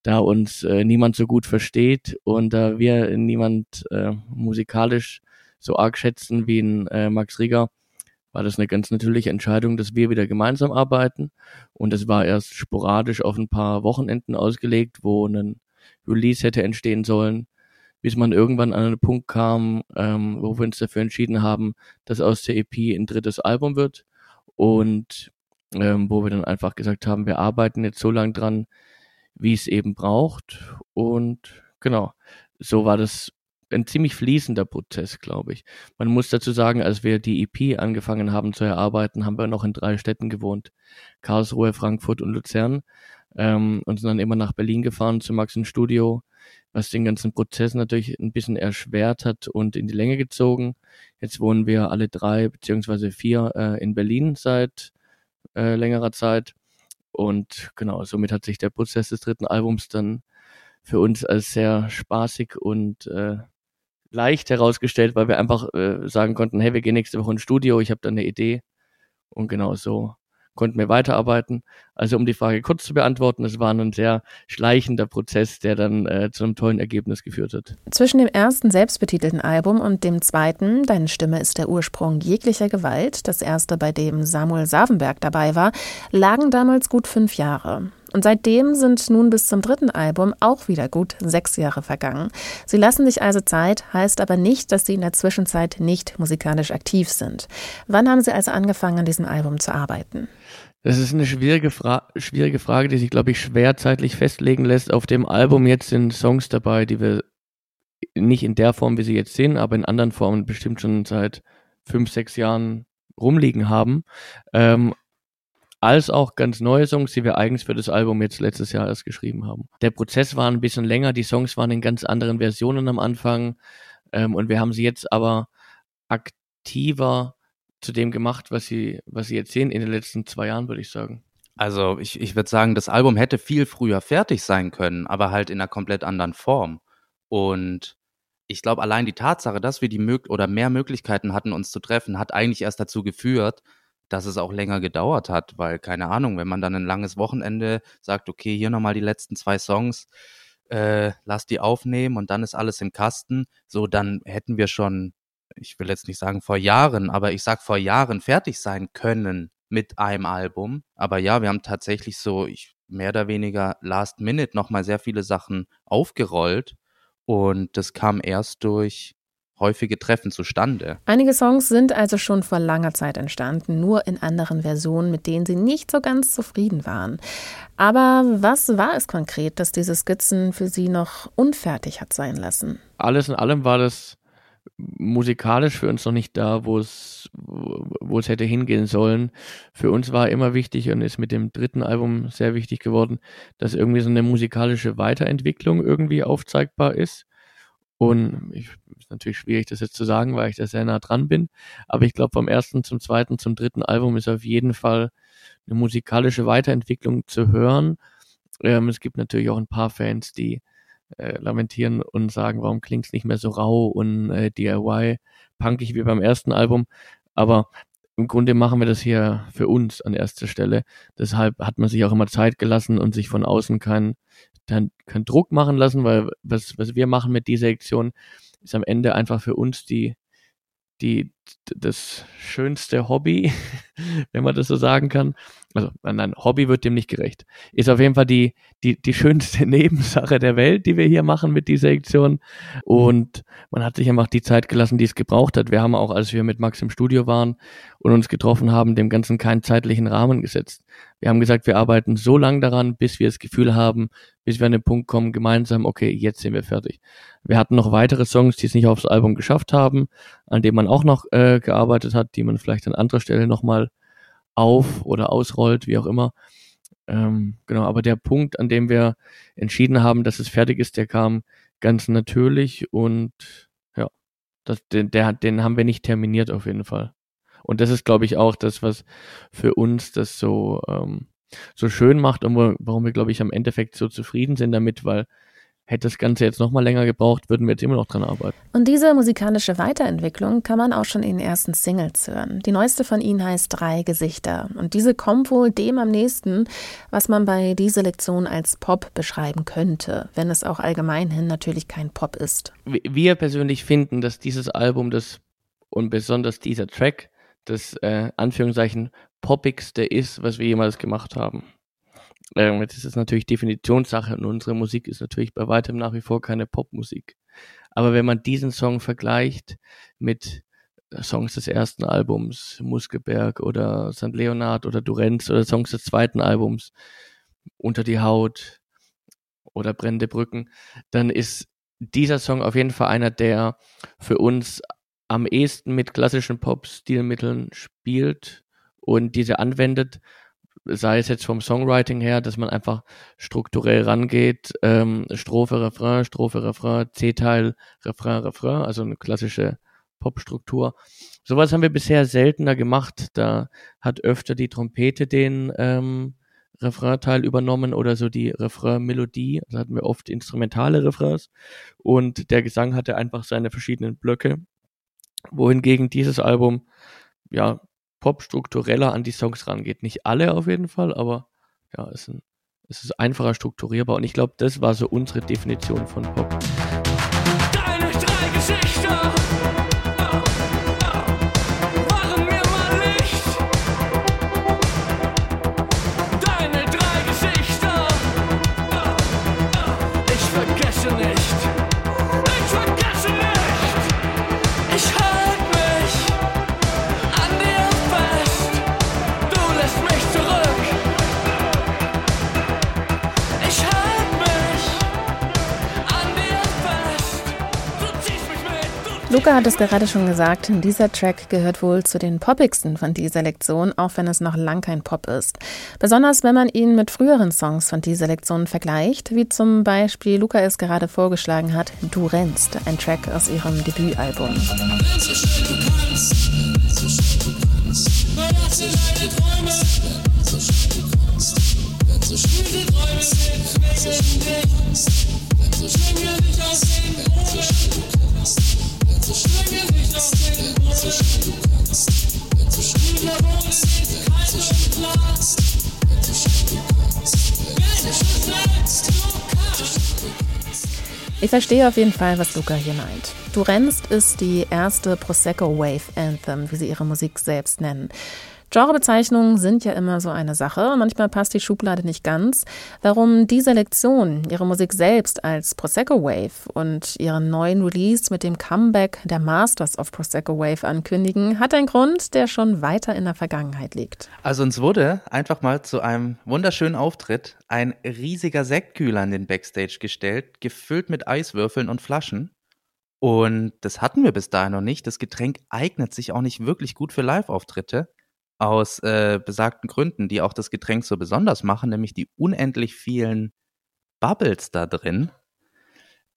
da uns äh, niemand so gut versteht und da wir niemand äh, musikalisch so arg schätzen wie ein äh, Max Rieger, war das eine ganz natürliche Entscheidung, dass wir wieder gemeinsam arbeiten. Und es war erst sporadisch auf ein paar Wochenenden ausgelegt, wo ein Release hätte entstehen sollen, bis man irgendwann an einen Punkt kam, ähm, wo wir uns dafür entschieden haben, dass aus der EP ein drittes Album wird und ähm, wo wir dann einfach gesagt haben, wir arbeiten jetzt so lange dran, wie es eben braucht. Und genau, so war das ein ziemlich fließender Prozess, glaube ich. Man muss dazu sagen, als wir die EP angefangen haben zu erarbeiten, haben wir noch in drei Städten gewohnt. Karlsruhe, Frankfurt und Luzern. Ähm, und sind dann immer nach Berlin gefahren zu Max im Studio, was den ganzen Prozess natürlich ein bisschen erschwert hat und in die Länge gezogen. Jetzt wohnen wir alle drei beziehungsweise vier äh, in Berlin seit äh, längerer Zeit. Und genau, somit hat sich der Prozess des dritten Albums dann für uns als sehr spaßig und äh, leicht herausgestellt, weil wir einfach äh, sagen konnten, hey, wir gehen nächste Woche ins Studio, ich habe da eine Idee. Und genau so konnten wir weiterarbeiten. Also um die Frage kurz zu beantworten, es war ein sehr schleichender Prozess, der dann äh, zu einem tollen Ergebnis geführt hat. Zwischen dem ersten selbstbetitelten Album und dem zweiten, Deine Stimme ist der Ursprung jeglicher Gewalt, das erste, bei dem Samuel Savenberg dabei war, lagen damals gut fünf Jahre. Und seitdem sind nun bis zum dritten Album auch wieder gut sechs Jahre vergangen. Sie lassen sich also Zeit, heißt aber nicht, dass Sie in der Zwischenzeit nicht musikalisch aktiv sind. Wann haben Sie also angefangen, an diesem Album zu arbeiten? Das ist eine schwierige, Fra schwierige Frage, die sich, glaube ich, schwer zeitlich festlegen lässt. Auf dem Album jetzt sind Songs dabei, die wir nicht in der Form, wie sie jetzt sind, aber in anderen Formen bestimmt schon seit fünf, sechs Jahren rumliegen haben. Ähm, als auch ganz neue Songs, die wir eigens für das Album jetzt letztes Jahr erst geschrieben haben. Der Prozess war ein bisschen länger, die Songs waren in ganz anderen Versionen am Anfang ähm, und wir haben sie jetzt aber aktiver zu dem gemacht, was sie, was sie jetzt sehen in den letzten zwei Jahren, würde ich sagen. Also ich, ich würde sagen, das Album hätte viel früher fertig sein können, aber halt in einer komplett anderen Form. Und ich glaube, allein die Tatsache, dass wir die mög oder mehr Möglichkeiten hatten, uns zu treffen, hat eigentlich erst dazu geführt, dass es auch länger gedauert hat, weil keine Ahnung, wenn man dann ein langes Wochenende sagt, okay, hier nochmal die letzten zwei Songs, äh, lass die aufnehmen und dann ist alles im Kasten, so dann hätten wir schon, ich will jetzt nicht sagen vor Jahren, aber ich sag vor Jahren fertig sein können mit einem Album. Aber ja, wir haben tatsächlich so, ich mehr oder weniger last minute nochmal sehr viele Sachen aufgerollt und das kam erst durch häufige Treffen zustande. Einige Songs sind also schon vor langer Zeit entstanden, nur in anderen Versionen, mit denen sie nicht so ganz zufrieden waren. Aber was war es konkret, dass diese Skizzen für sie noch unfertig hat sein lassen? Alles in allem war das musikalisch für uns noch nicht da, wo es, wo es hätte hingehen sollen. Für uns war immer wichtig und ist mit dem dritten Album sehr wichtig geworden, dass irgendwie so eine musikalische Weiterentwicklung irgendwie aufzeigbar ist. Und ich, ist natürlich schwierig, das jetzt zu sagen, weil ich da sehr nah dran bin. Aber ich glaube, vom ersten zum zweiten zum dritten Album ist auf jeden Fall eine musikalische Weiterentwicklung zu hören. Ähm, es gibt natürlich auch ein paar Fans, die äh, lamentieren und sagen, warum klingt es nicht mehr so rau und äh, DIY punkig wie beim ersten Album. Aber im Grunde machen wir das hier für uns an erster Stelle. Deshalb hat man sich auch immer Zeit gelassen und sich von außen keinen kein, kein Druck machen lassen, weil was, was wir machen mit dieser Sektion ist am Ende einfach für uns die, die, das schönste Hobby, wenn man das so sagen kann. Also, nein, Hobby wird dem nicht gerecht. Ist auf jeden Fall die, die, die schönste Nebensache der Welt, die wir hier machen mit dieser Sektion. Und man hat sich einfach die Zeit gelassen, die es gebraucht hat. Wir haben auch, als wir mit Max im Studio waren und uns getroffen haben, dem Ganzen keinen zeitlichen Rahmen gesetzt. Wir haben gesagt, wir arbeiten so lange daran, bis wir das Gefühl haben, bis wir an den Punkt kommen, gemeinsam, okay, jetzt sind wir fertig. Wir hatten noch weitere Songs, die es nicht aufs Album geschafft haben, an denen man auch noch äh, gearbeitet hat, die man vielleicht an anderer Stelle nochmal auf oder ausrollt, wie auch immer. Ähm, genau, aber der Punkt, an dem wir entschieden haben, dass es fertig ist, der kam ganz natürlich und ja, das, den, der, den haben wir nicht terminiert auf jeden Fall. Und das ist, glaube ich, auch das, was für uns das so, ähm, so schön macht und warum wir, glaube ich, am Endeffekt so zufrieden sind damit, weil Hätte das Ganze jetzt noch mal länger gebraucht, würden wir jetzt immer noch dran arbeiten. Und diese musikalische Weiterentwicklung kann man auch schon in den ersten Singles hören. Die neueste von ihnen heißt Drei Gesichter. Und diese kommt wohl dem am nächsten, was man bei dieser Lektion als Pop beschreiben könnte, wenn es auch allgemeinhin natürlich kein Pop ist. Wir persönlich finden, dass dieses Album das und besonders dieser Track das äh, Anführungszeichen poppigste ist, was wir jemals gemacht haben. Ähm, das ist natürlich Definitionssache und unsere Musik ist natürlich bei weitem nach wie vor keine Popmusik. Aber wenn man diesen Song vergleicht mit äh, Songs des ersten Albums, Muskelberg oder St. Leonard oder Durenz oder Songs des zweiten Albums, Unter die Haut, oder Brennende Brücken, dann ist dieser Song auf jeden Fall einer, der für uns am ehesten mit klassischen Pop-Stilmitteln spielt und diese anwendet, sei es jetzt vom Songwriting her, dass man einfach strukturell rangeht, ähm, Strophe, Refrain, Strophe, Refrain, C-Teil, Refrain, Refrain, also eine klassische Popstruktur. Sowas haben wir bisher seltener gemacht. Da hat öfter die Trompete den ähm, Refrain-Teil übernommen oder so die Refrain-Melodie. Also hatten wir oft instrumentale Refrains und der Gesang hatte einfach seine verschiedenen Blöcke. Wohingegen dieses Album ja popstruktureller an die Songs rangeht. Nicht alle auf jeden Fall, aber ja, es ist, ein, es ist einfacher strukturierbar und ich glaube, das war so unsere Definition von Pop. Luca hat es gerade schon gesagt, dieser Track gehört wohl zu den poppigsten von dieser Lektion, auch wenn es noch lang kein Pop ist. Besonders wenn man ihn mit früheren Songs von dieser Lektion vergleicht, wie zum Beispiel Luca es gerade vorgeschlagen hat, Du rennst, ein Track aus ihrem Debütalbum. So schnell du kannst, so Ich verstehe auf jeden Fall, was Luca hier meint. Du rennst ist die erste Prosecco Wave Anthem, wie sie ihre Musik selbst nennen. Genrebezeichnungen sind ja immer so eine Sache. Manchmal passt die Schublade nicht ganz. Warum diese Lektion ihre Musik selbst als Prosecco Wave und ihren neuen Release mit dem Comeback der Masters of Prosecco Wave ankündigen, hat einen Grund, der schon weiter in der Vergangenheit liegt. Also uns wurde einfach mal zu einem wunderschönen Auftritt ein riesiger Sektkühler in den Backstage gestellt, gefüllt mit Eiswürfeln und Flaschen. Und das hatten wir bis dahin noch nicht. Das Getränk eignet sich auch nicht wirklich gut für Live-Auftritte aus äh, besagten Gründen, die auch das Getränk so besonders machen, nämlich die unendlich vielen Bubbles da drin.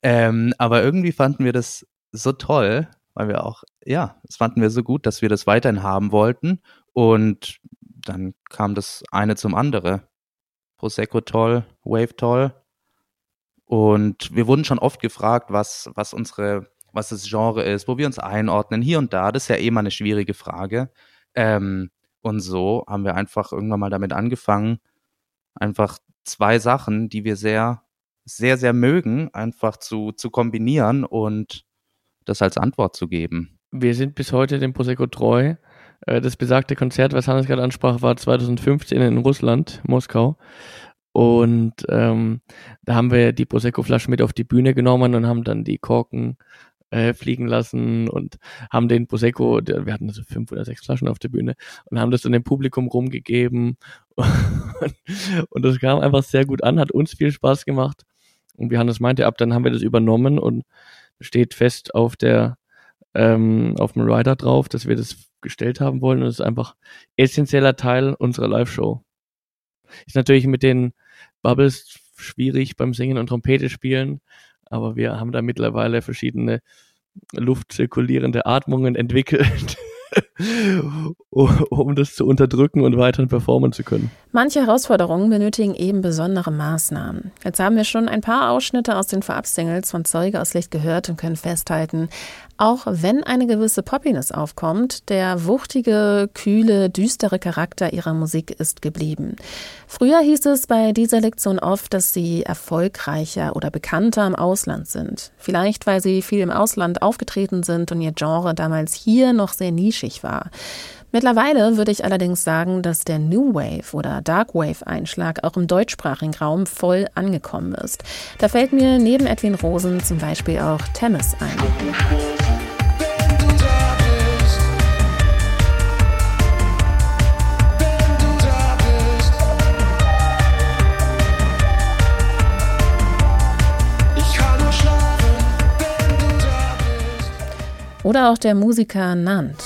Ähm, aber irgendwie fanden wir das so toll, weil wir auch, ja, das fanden wir so gut, dass wir das weiterhin haben wollten. Und dann kam das eine zum andere. Prosecco toll, Wave toll. Und wir wurden schon oft gefragt, was, was unsere, was das Genre ist, wo wir uns einordnen, hier und da. Das ist ja eh mal eine schwierige Frage. Ähm, und so haben wir einfach irgendwann mal damit angefangen, einfach zwei Sachen, die wir sehr, sehr, sehr mögen, einfach zu, zu kombinieren und das als Antwort zu geben. Wir sind bis heute dem Prosecco treu. Äh, das besagte Konzert, was Hannes gerade ansprach, war 2015 in Russland, Moskau. Und ähm, da haben wir die Prosecco-Flasche mit auf die Bühne genommen und haben dann die Korken äh, fliegen lassen und haben den Prosecco, wir hatten also fünf oder sechs Flaschen auf der Bühne und haben das dann dem Publikum rumgegeben. Und, und das kam einfach sehr gut an, hat uns viel Spaß gemacht. Und wie Hannes meinte, ab dann haben wir das übernommen und steht fest auf der ähm, auf dem Rider drauf, dass wir das gestellt haben wollen. Und es ist einfach essentieller Teil unserer Live-Show. Ist natürlich mit den Bubbles schwierig beim Singen und Trompete spielen, aber wir haben da mittlerweile verschiedene luftzirkulierende Atmungen entwickelt. Um das zu unterdrücken und weiterhin performen zu können. Manche Herausforderungen benötigen eben besondere Maßnahmen. Jetzt haben wir schon ein paar Ausschnitte aus den Vorab-Singles von Zeuge aus Licht gehört und können festhalten, auch wenn eine gewisse Poppiness aufkommt, der wuchtige, kühle, düstere Charakter ihrer Musik ist geblieben. Früher hieß es bei dieser Lektion oft, dass sie erfolgreicher oder bekannter im Ausland sind. Vielleicht, weil sie viel im Ausland aufgetreten sind und ihr Genre damals hier noch sehr nischig war. Mittlerweile würde ich allerdings sagen, dass der New Wave oder Dark Wave Einschlag auch im deutschsprachigen Raum voll angekommen ist. Da fällt mir neben Edwin Rosen zum Beispiel auch Temis ein. Oder auch der Musiker Nant.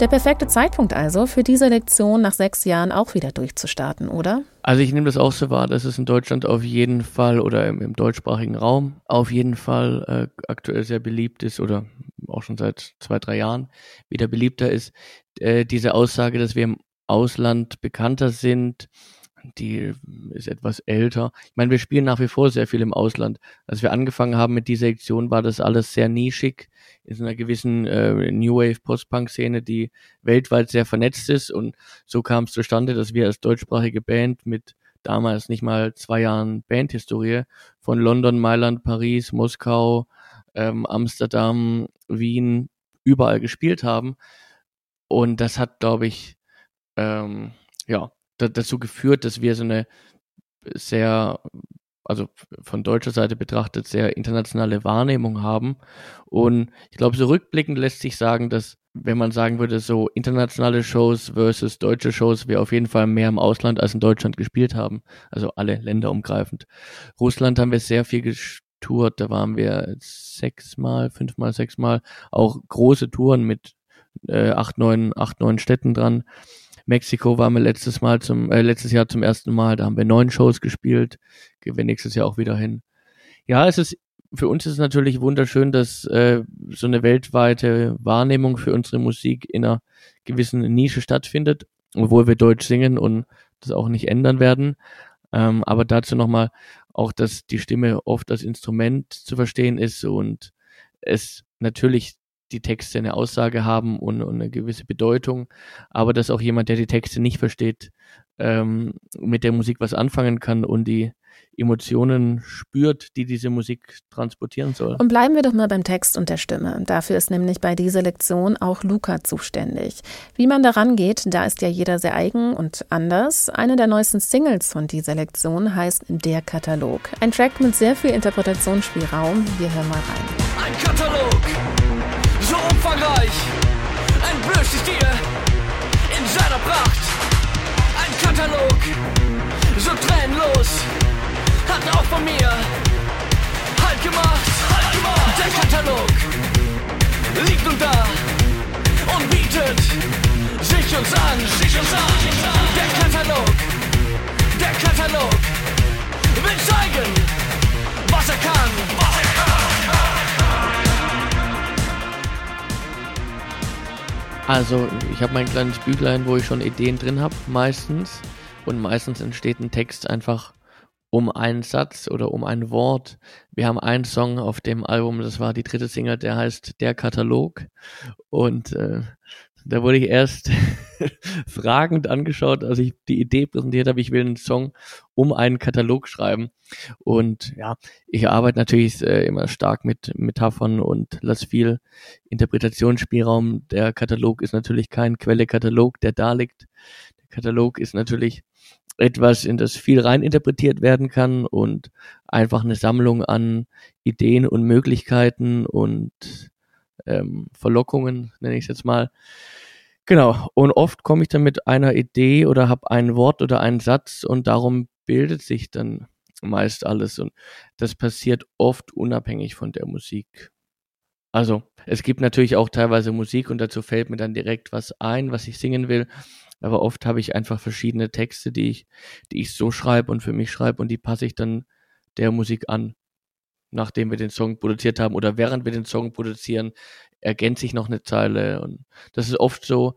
Der perfekte Zeitpunkt also für diese Lektion nach sechs Jahren auch wieder durchzustarten, oder? Also ich nehme das auch so wahr, dass es in Deutschland auf jeden Fall oder im, im deutschsprachigen Raum auf jeden Fall äh, aktuell sehr beliebt ist oder auch schon seit zwei, drei Jahren wieder beliebter ist. Äh, diese Aussage, dass wir im Ausland bekannter sind, die ist etwas älter. Ich meine, wir spielen nach wie vor sehr viel im Ausland. Als wir angefangen haben mit dieser Sektion, war das alles sehr nischig in einer gewissen äh, New Wave Post-Punk-Szene, die weltweit sehr vernetzt ist. Und so kam es zustande, dass wir als deutschsprachige Band mit damals nicht mal zwei Jahren Bandhistorie von London, Mailand, Paris, Moskau, ähm, Amsterdam, Wien überall gespielt haben. Und das hat, glaube ich, ähm, ja, dazu geführt, dass wir so eine sehr, also von deutscher Seite betrachtet, sehr internationale Wahrnehmung haben. Und ich glaube, so rückblickend lässt sich sagen, dass wenn man sagen würde, so internationale Shows versus deutsche Shows, wir auf jeden Fall mehr im Ausland als in Deutschland gespielt haben. Also alle Länder umgreifend. Russland haben wir sehr viel getourt, da waren wir sechsmal, fünfmal, sechsmal. Auch große Touren mit äh, acht, neun, acht, neun Städten dran. Mexiko waren wir letztes Mal zum, äh, letztes Jahr zum ersten Mal, da haben wir neun Shows gespielt, gehen wir nächstes Jahr auch wieder hin. Ja, es ist, für uns ist es natürlich wunderschön, dass äh, so eine weltweite Wahrnehmung für unsere Musik in einer gewissen Nische stattfindet, obwohl wir Deutsch singen und das auch nicht ändern werden. Ähm, aber dazu nochmal auch, dass die Stimme oft als Instrument zu verstehen ist und es natürlich die Texte eine Aussage haben und, und, eine gewisse Bedeutung, aber dass auch jemand, der die Texte nicht versteht, ähm, mit der Musik was anfangen kann und die Emotionen spürt, die diese Musik transportieren soll. Und bleiben wir doch mal beim Text und der Stimme. Dafür ist nämlich bei dieser Lektion auch Luca zuständig. Wie man daran geht, da ist ja jeder sehr eigen und anders. Eine der neuesten Singles von dieser Lektion heißt Der Katalog. Ein Track mit sehr viel Interpretationsspielraum. Wir hören mal rein. Ein Katalog, umfangreich, ein Bürstier in seiner Pracht. Ein Katalog, so tränenlos, hat auch von mir Halt gemacht. Halt gemacht. Der Katalog liegt nun da und bietet sich uns an. Sich uns an. Der Katalog, der Katalog will zeigen, was er kann. Was er kann. Also, ich habe mein kleines Büchlein, wo ich schon Ideen drin habe, meistens. Und meistens entsteht ein Text einfach um einen Satz oder um ein Wort. Wir haben einen Song auf dem Album, das war die dritte Single, der heißt Der Katalog. Und äh, da wurde ich erst fragend angeschaut, als ich die Idee präsentiert habe, ich will einen Song um einen Katalog schreiben. Und ja, ich arbeite natürlich äh, immer stark mit Metaphern und lasse viel Interpretationsspielraum. Der Katalog ist natürlich kein Quelle-Katalog, der da liegt. Der Katalog ist natürlich etwas, in das viel reininterpretiert werden kann und einfach eine Sammlung an Ideen und Möglichkeiten und ähm, Verlockungen, nenne ich es jetzt mal. Genau, und oft komme ich dann mit einer Idee oder habe ein Wort oder einen Satz und darum bildet sich dann meist alles und das passiert oft unabhängig von der Musik. Also, es gibt natürlich auch teilweise Musik und dazu fällt mir dann direkt was ein, was ich singen will, aber oft habe ich einfach verschiedene Texte, die ich, die ich so schreibe und für mich schreibe und die passe ich dann der Musik an. Nachdem wir den Song produziert haben oder während wir den Song produzieren, ergänze ich noch eine Zeile und das ist oft so,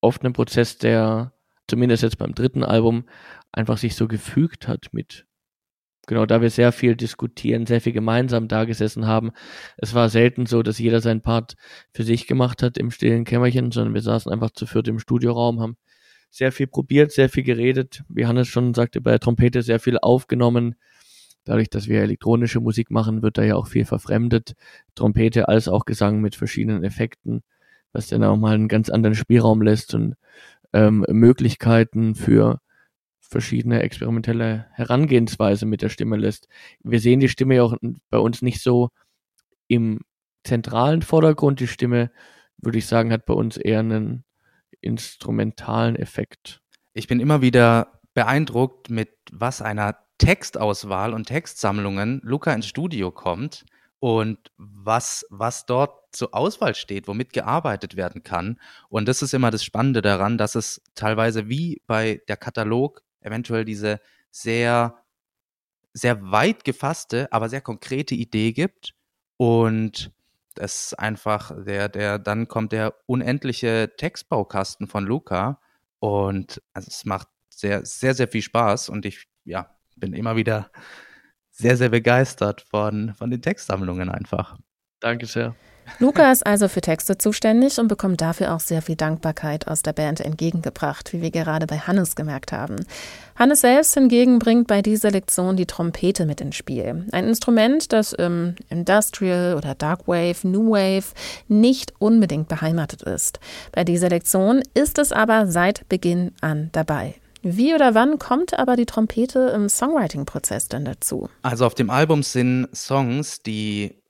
oft ein Prozess, der zumindest jetzt beim dritten Album einfach sich so gefügt hat mit Genau, da wir sehr viel diskutieren, sehr viel gemeinsam da gesessen haben. Es war selten so, dass jeder seinen Part für sich gemacht hat im stillen Kämmerchen, sondern wir saßen einfach zu viert im Studioraum, haben sehr viel probiert, sehr viel geredet. Wie Hannes schon sagte, bei der Trompete sehr viel aufgenommen. Dadurch, dass wir elektronische Musik machen, wird da ja auch viel verfremdet. Trompete als auch Gesang mit verschiedenen Effekten. was dann auch mal einen ganz anderen Spielraum lässt und ähm, Möglichkeiten für verschiedene experimentelle Herangehensweise mit der Stimme lässt. Wir sehen die Stimme ja auch bei uns nicht so im zentralen Vordergrund. Die Stimme, würde ich sagen, hat bei uns eher einen instrumentalen Effekt. Ich bin immer wieder beeindruckt, mit was einer Textauswahl und Textsammlungen Luca ins Studio kommt und was, was dort zur Auswahl steht, womit gearbeitet werden kann. Und das ist immer das Spannende daran, dass es teilweise wie bei der Katalog eventuell diese sehr, sehr weit gefasste, aber sehr konkrete Idee gibt. Und das ist einfach der, der, dann kommt der unendliche Textbaukasten von Luca. Und also es macht sehr, sehr, sehr viel Spaß. Und ich, ja, bin immer wieder sehr, sehr begeistert von, von den Textsammlungen einfach. Danke sehr. Luca ist also für Texte zuständig und bekommt dafür auch sehr viel Dankbarkeit aus der Band entgegengebracht, wie wir gerade bei Hannes gemerkt haben. Hannes selbst hingegen bringt bei dieser Lektion die Trompete mit ins Spiel. Ein Instrument, das im Industrial oder Dark Wave, New Wave nicht unbedingt beheimatet ist. Bei dieser Lektion ist es aber seit Beginn an dabei. Wie oder wann kommt aber die Trompete im Songwriting-Prozess denn dazu? Also auf dem Album sind Songs, die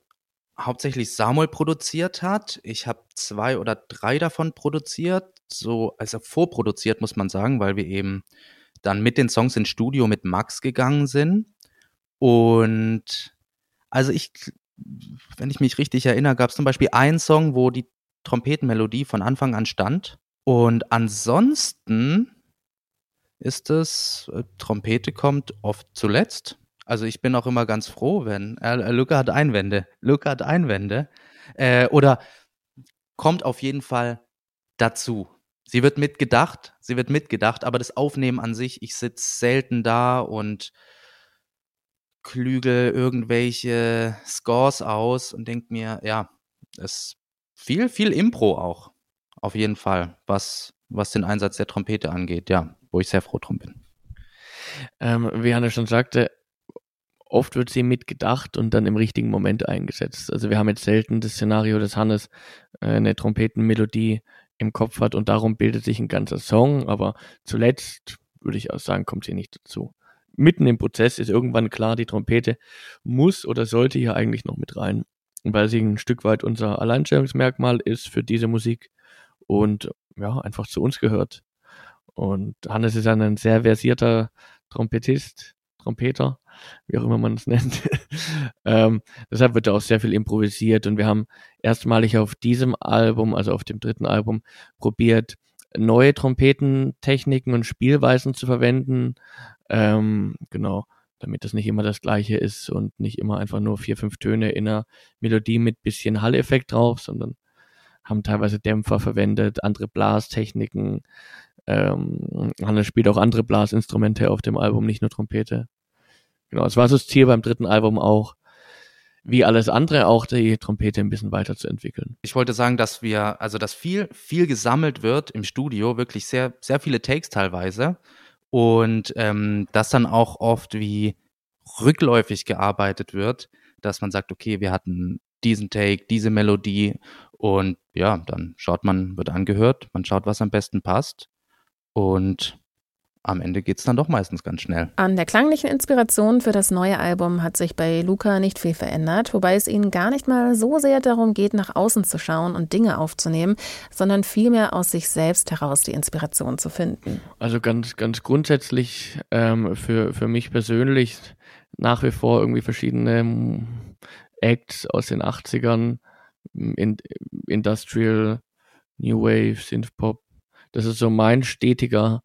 hauptsächlich Samuel produziert hat. Ich habe zwei oder drei davon produziert, so also vorproduziert muss man sagen, weil wir eben dann mit den Songs ins Studio mit Max gegangen sind. Und also ich, wenn ich mich richtig erinnere, gab es zum Beispiel einen Song, wo die Trompetenmelodie von Anfang an stand. Und ansonsten ist es, äh, Trompete kommt oft zuletzt. Also ich bin auch immer ganz froh, wenn äh, Luca hat Einwände. Luca hat Einwände. Äh, oder kommt auf jeden Fall dazu. Sie wird mitgedacht, sie wird mitgedacht, aber das Aufnehmen an sich, ich sitze selten da und klügel irgendwelche Scores aus und denke mir, ja, es ist viel, viel Impro auch. Auf jeden Fall, was, was den Einsatz der Trompete angeht, ja, wo ich sehr froh drum bin. Ähm, wie Hanne schon sagte, oft wird sie mitgedacht und dann im richtigen Moment eingesetzt. Also wir haben jetzt selten das Szenario, dass Hannes äh, eine Trompetenmelodie im Kopf hat und darum bildet sich ein ganzer Song, aber zuletzt würde ich auch sagen, kommt sie nicht dazu. Mitten im Prozess ist irgendwann klar, die Trompete muss oder sollte hier eigentlich noch mit rein, weil sie ein Stück weit unser Alleinstellungsmerkmal ist für diese Musik und ja, einfach zu uns gehört. Und Hannes ist ein sehr versierter Trompetist, Trompeter wie auch immer man es nennt. ähm, deshalb wird auch sehr viel improvisiert und wir haben erstmalig auf diesem Album, also auf dem dritten Album, probiert, neue Trompetentechniken und Spielweisen zu verwenden. Ähm, genau, damit das nicht immer das gleiche ist und nicht immer einfach nur vier, fünf Töne in einer Melodie mit bisschen Hall-Effekt drauf, sondern haben teilweise Dämpfer verwendet, andere Blastechniken. Ähm, Hannes spielt auch andere Blasinstrumente auf dem Album, nicht nur Trompete. Genau, es war so das Ziel beim dritten Album auch, wie alles andere auch die Trompete ein bisschen weiterzuentwickeln. Ich wollte sagen, dass wir, also dass viel, viel gesammelt wird im Studio, wirklich sehr, sehr viele Takes teilweise. Und ähm, dass dann auch oft wie rückläufig gearbeitet wird, dass man sagt, okay, wir hatten diesen Take, diese Melodie und ja, dann schaut man, wird angehört, man schaut, was am besten passt und am Ende geht es dann doch meistens ganz schnell. An der klanglichen Inspiration für das neue Album hat sich bei Luca nicht viel verändert, wobei es ihnen gar nicht mal so sehr darum geht, nach außen zu schauen und Dinge aufzunehmen, sondern vielmehr aus sich selbst heraus die Inspiration zu finden. Also ganz, ganz grundsätzlich ähm, für, für mich persönlich nach wie vor irgendwie verschiedene ähm, Acts aus den 80ern, in, Industrial, New Wave, Synthpop. Das ist so mein stetiger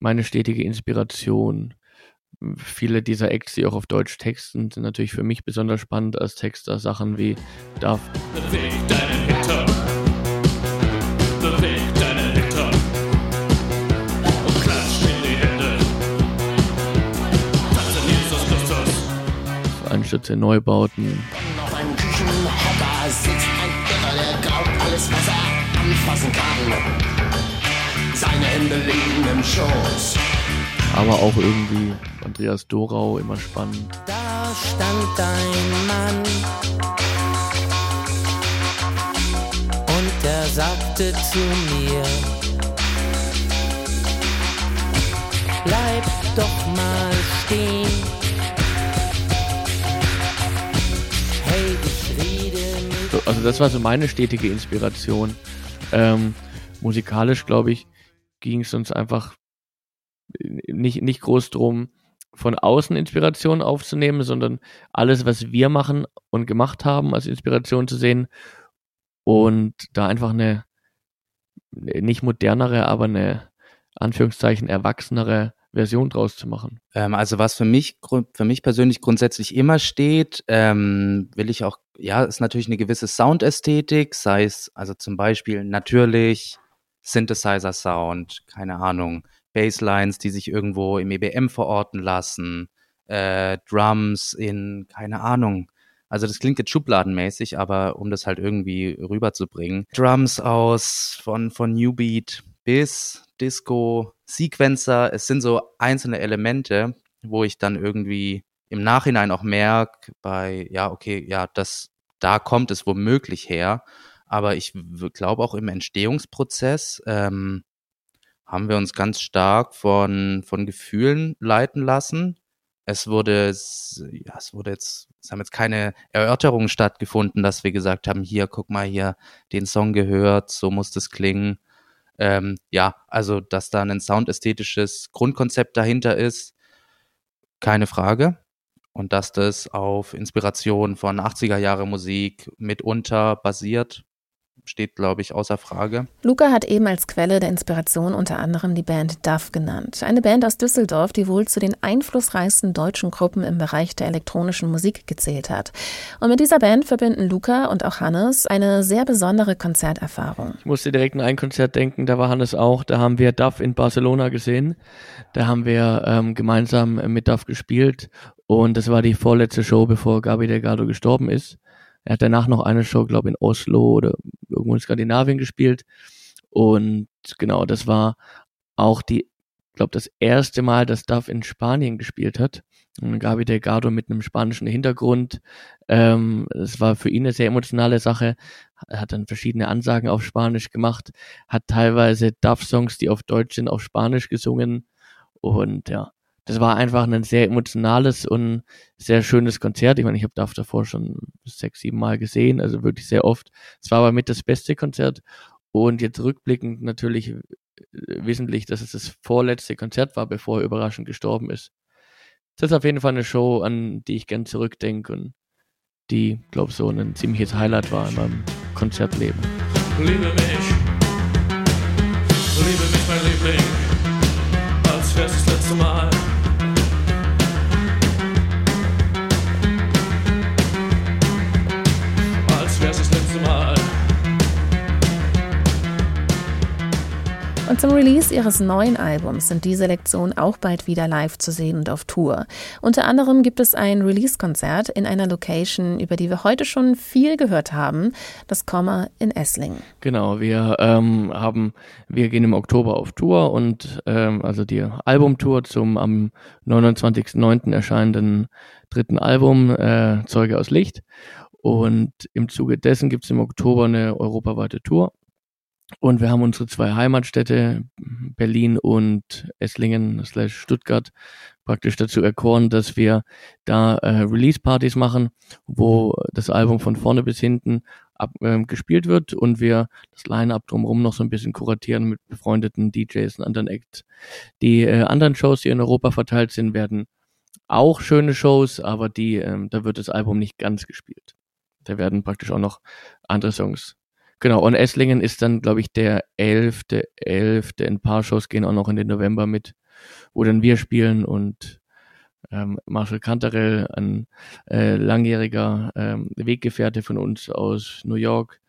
meine stetige Inspiration. Viele dieser Acts, die auch auf Deutsch texten, sind natürlich für mich besonders spannend als Texter. Sachen wie Darf. Beweg deinen Hintern. Beweg deinen Hintern. Und klatsch in die Hände. Sind Jesus Christus. Einstürze Neubauten. Auf einem Küchenhocker sitzt ein Irrer, der glaubt, alles, was er anfassen kann liegen im Schoß. Aber auch irgendwie Andreas Dorau immer spannend. Da stand ein Mann und der sagte zu mir, bleib doch mal stehen. Hey, ich rede mit So, also das war so meine stetige Inspiration. Ähm, musikalisch, glaube ich, ging es uns einfach nicht, nicht groß drum, von außen Inspiration aufzunehmen, sondern alles, was wir machen und gemacht haben, als Inspiration zu sehen und da einfach eine nicht modernere, aber eine Anführungszeichen erwachsenere Version draus zu machen. Ähm, also was für mich, für mich persönlich grundsätzlich immer steht, ähm, will ich auch, ja, ist natürlich eine gewisse Soundästhetik, sei es also zum Beispiel natürlich Synthesizer-Sound, keine Ahnung, Basslines, die sich irgendwo im EBM verorten lassen, äh, Drums in, keine Ahnung. Also das klingt jetzt schubladenmäßig, aber um das halt irgendwie rüberzubringen. Drums aus von, von New Beat bis Disco, Sequencer, es sind so einzelne Elemente, wo ich dann irgendwie im Nachhinein auch merke, bei, ja, okay, ja, das, da kommt es womöglich her. Aber ich glaube auch im Entstehungsprozess ähm, haben wir uns ganz stark von, von Gefühlen leiten lassen. Es wurde, ja, es wurde jetzt, es haben jetzt keine Erörterungen stattgefunden, dass wir gesagt haben, hier, guck mal, hier, den Song gehört, so muss das klingen. Ähm, ja, also, dass da ein soundästhetisches Grundkonzept dahinter ist, keine Frage. Und dass das auf Inspiration von 80er Jahre Musik mitunter basiert, steht, glaube ich, außer Frage. Luca hat eben als Quelle der Inspiration unter anderem die Band Duff genannt. Eine Band aus Düsseldorf, die wohl zu den einflussreichsten deutschen Gruppen im Bereich der elektronischen Musik gezählt hat. Und mit dieser Band verbinden Luca und auch Hannes eine sehr besondere Konzerterfahrung. Ich musste direkt an ein Konzert denken, da war Hannes auch, da haben wir Duff in Barcelona gesehen. Da haben wir ähm, gemeinsam mit Duff gespielt und das war die vorletzte Show, bevor Gabi Delgado gestorben ist. Er hat danach noch eine Show, glaube in Oslo oder irgendwo in Skandinavien gespielt. Und genau, das war auch die, glaube das erste Mal, dass Duff in Spanien gespielt hat. Und Gabi Delgado mit einem spanischen Hintergrund. Ähm, es war für ihn eine sehr emotionale Sache. Er hat dann verschiedene Ansagen auf Spanisch gemacht, hat teilweise Duff-Songs, die auf Deutsch sind, auf Spanisch gesungen. Und ja, das war einfach ein sehr emotionales und sehr schönes Konzert. Ich meine, ich habe Duff davor schon sechs, sieben Mal gesehen, also wirklich sehr oft. Es war aber mit das beste Konzert. Und jetzt rückblickend natürlich äh, wesentlich, dass es das vorletzte Konzert war, bevor er überraschend gestorben ist. Das ist auf jeden Fall eine Show, an die ich gern zurückdenke und die, glaube so ein ziemliches Highlight war in meinem Konzertleben. Liebe mich, liebe mich, mein Liebling, als wär's das letzte Mal. Und zum Release ihres neuen Albums sind diese Lektionen auch bald wieder live zu sehen und auf Tour. Unter anderem gibt es ein Release-Konzert in einer Location, über die wir heute schon viel gehört haben, das Komma in Esslingen. Genau, wir ähm, haben, wir gehen im Oktober auf Tour und ähm, also die Albumtour zum am 29.09. erscheinenden dritten Album äh, Zeuge aus Licht. Und im Zuge dessen gibt es im Oktober eine europaweite Tour. Und wir haben unsere zwei Heimatstädte, Berlin und Esslingen slash Stuttgart, praktisch dazu erkoren, dass wir da äh, Release-Partys machen, wo das Album von vorne bis hinten ab, ähm, gespielt wird und wir das Line-Up drumherum noch so ein bisschen kuratieren mit befreundeten DJs und anderen Acts. Die äh, anderen Shows, die in Europa verteilt sind, werden auch schöne Shows, aber die, ähm, da wird das Album nicht ganz gespielt. Da werden praktisch auch noch andere Songs Genau, und Esslingen ist dann, glaube ich, der elfte, elfte. Ein paar Shows gehen auch noch in den November mit, wo dann wir spielen und ähm, Marshall Cantarell, ein äh, langjähriger ähm, Weggefährte von uns aus New York,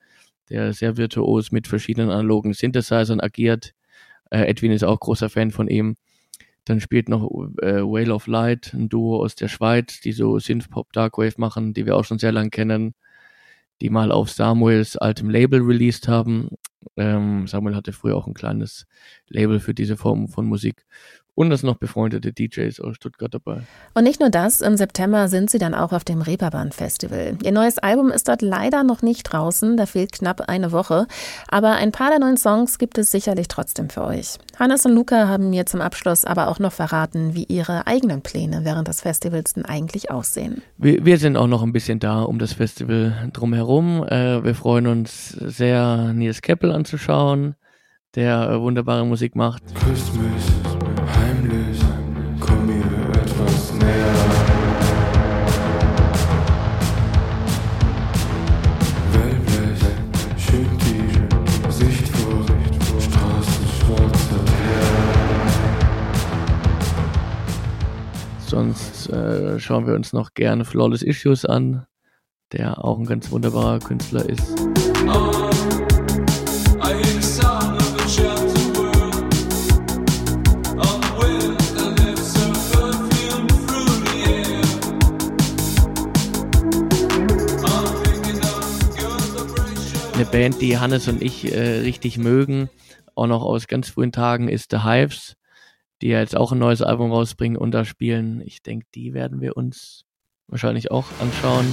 der sehr virtuos mit verschiedenen analogen Synthesizern agiert. Äh, Edwin ist auch großer Fan von ihm. Dann spielt noch äh, Whale of Light, ein Duo aus der Schweiz, die so Synth-Pop Darkwave machen, die wir auch schon sehr lang kennen die mal auf Samuels altem Label released haben. Ähm, Samuel hatte früher auch ein kleines Label für diese Form von Musik. Und es sind noch befreundete DJs aus Stuttgart dabei. Und nicht nur das, im September sind sie dann auch auf dem Reeperbahn Festival. Ihr neues Album ist dort leider noch nicht draußen, da fehlt knapp eine Woche. Aber ein paar der neuen Songs gibt es sicherlich trotzdem für euch. Hannes und Luca haben mir zum Abschluss aber auch noch verraten, wie ihre eigenen Pläne während des Festivals denn eigentlich aussehen. Wir, wir sind auch noch ein bisschen da um das Festival drumherum. Äh, wir freuen uns sehr, Nils Keppel anzuschauen, der äh, wunderbare Musik macht. Küss mich Sonst äh, schauen wir uns noch gerne Flawless Issues an, der auch ein ganz wunderbarer Künstler ist. Eine Band, die Hannes und ich äh, richtig mögen, auch noch aus ganz frühen Tagen, ist The Hives, die ja jetzt auch ein neues Album rausbringen und da spielen. Ich denke, die werden wir uns wahrscheinlich auch anschauen.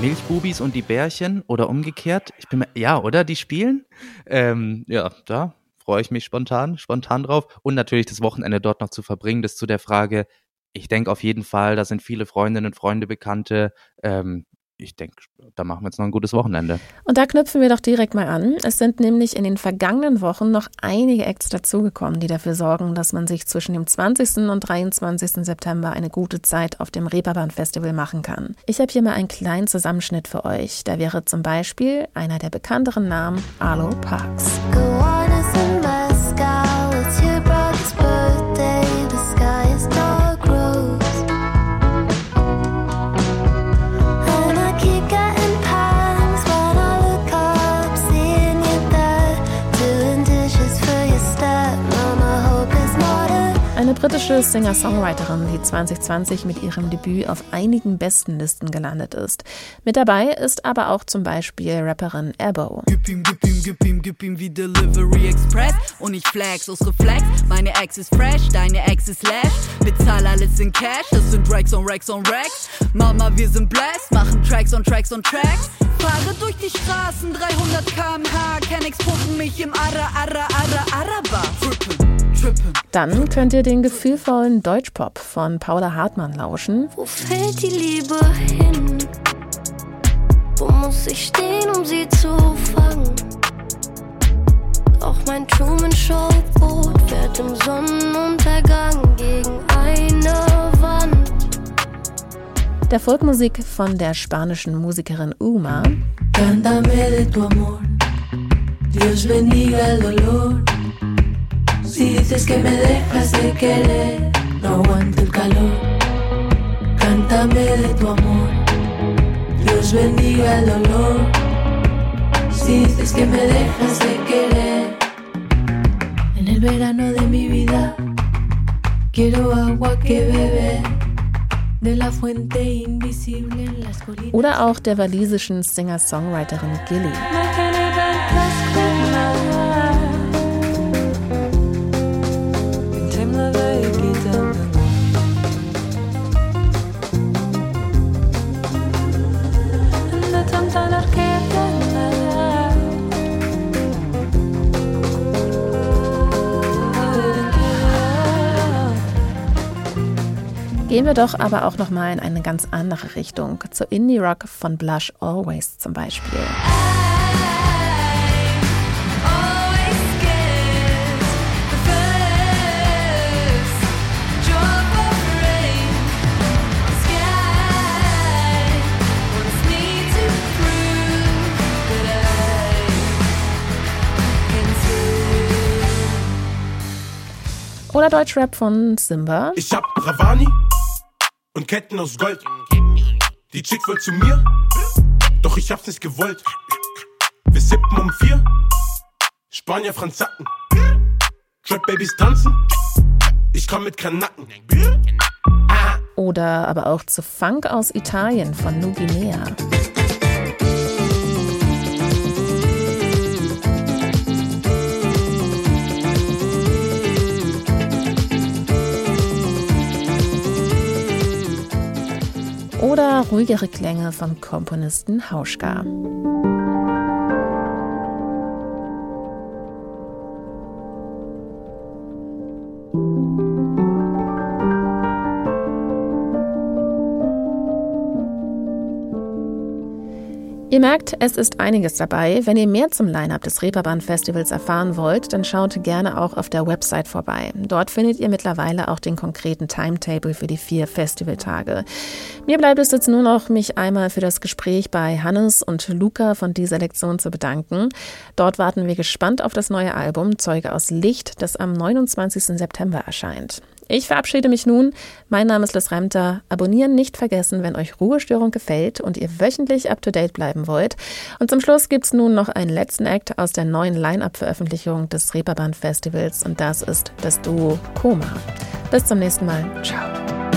Milchbubis und die Bärchen oder umgekehrt. Ich bin ja, oder? Die spielen? Ähm, ja, da freue ich mich spontan, spontan drauf. Und natürlich das Wochenende dort noch zu verbringen. Das zu der Frage, ich denke auf jeden Fall, da sind viele Freundinnen und Freunde, Bekannte. Ähm, ich denke, da machen wir jetzt noch ein gutes Wochenende. Und da knüpfen wir doch direkt mal an. Es sind nämlich in den vergangenen Wochen noch einige Acts dazugekommen, die dafür sorgen, dass man sich zwischen dem 20. und 23. September eine gute Zeit auf dem Reeperbahn Festival machen kann. Ich habe hier mal einen kleinen Zusammenschnitt für euch. Da wäre zum Beispiel einer der bekannteren Namen Arlo Parks. Britische Singer-Songwriterin, die 2020 mit ihrem Debüt auf einigen Bestenlisten gelandet ist. Mit dabei ist aber auch zum Beispiel Rapperin Ebo. Gib ihm, gib ihm, gib ihm, gib ihm wie Delivery Express. Und ich flex aus Reflex. Meine Ex ist fresh, deine Ex ist lash. Bezahl alles in Cash, das sind Racks on Racks on Racks. Mama, wir sind blessed, machen Tracks on Tracks on Tracks. Fahre durch die Straßen, 300 km/h. Kennex pumpen mich im Ara, Ara, Ara, Araber. Trippen. Dann könnt ihr den gefühlvollen Deutschpop von Paula Hartmann lauschen. Wo fällt die Liebe hin? Wo muss ich stehen, um sie zu fangen? Auch mein Truman Show Boot fährt im Sonnenuntergang gegen eine Wand. Der Folkmusik von der spanischen Musikerin Uma. Cántame de tu amor, Dios bendiga el dolor. Si dices que me dejas de querer, no calor. Cántame de tu amor, Dios bendiga el dolor. Si que me de el verano de mi vida. Oder auch der walisischen Singer-Songwriterin Gilly. Gehen wir doch aber auch noch mal in eine ganz andere Richtung, zu Indie Rock von Blush Always zum Beispiel. Oder Deutschrap von Simba. Ich hab Ravani und Ketten aus Gold. Die Chick will zu mir, doch ich hab's nicht gewollt. Wir sippen um vier, Spanier, Franzacken. Trap Babys tanzen, ich komm mit Kanacken. Oder aber auch zu Funk aus Italien von Nuginea. Oder ruhigere Klänge vom Komponisten Hauschka. Ihr merkt, es ist einiges dabei. Wenn ihr mehr zum Line-Up des Reeperbahn Festivals erfahren wollt, dann schaut gerne auch auf der Website vorbei. Dort findet ihr mittlerweile auch den konkreten Timetable für die vier Festivaltage. Mir bleibt es jetzt nur noch, mich einmal für das Gespräch bei Hannes und Luca von dieser Lektion zu bedanken. Dort warten wir gespannt auf das neue Album Zeuge aus Licht, das am 29. September erscheint. Ich verabschiede mich nun. Mein Name ist Liz Remter. Abonnieren nicht vergessen, wenn euch Ruhestörung gefällt und ihr wöchentlich up to date bleiben wollt. Und zum Schluss gibt's nun noch einen letzten Act aus der neuen Line-Up-Veröffentlichung des Reeperbahn Festivals und das ist das Duo Koma. Bis zum nächsten Mal. Ciao.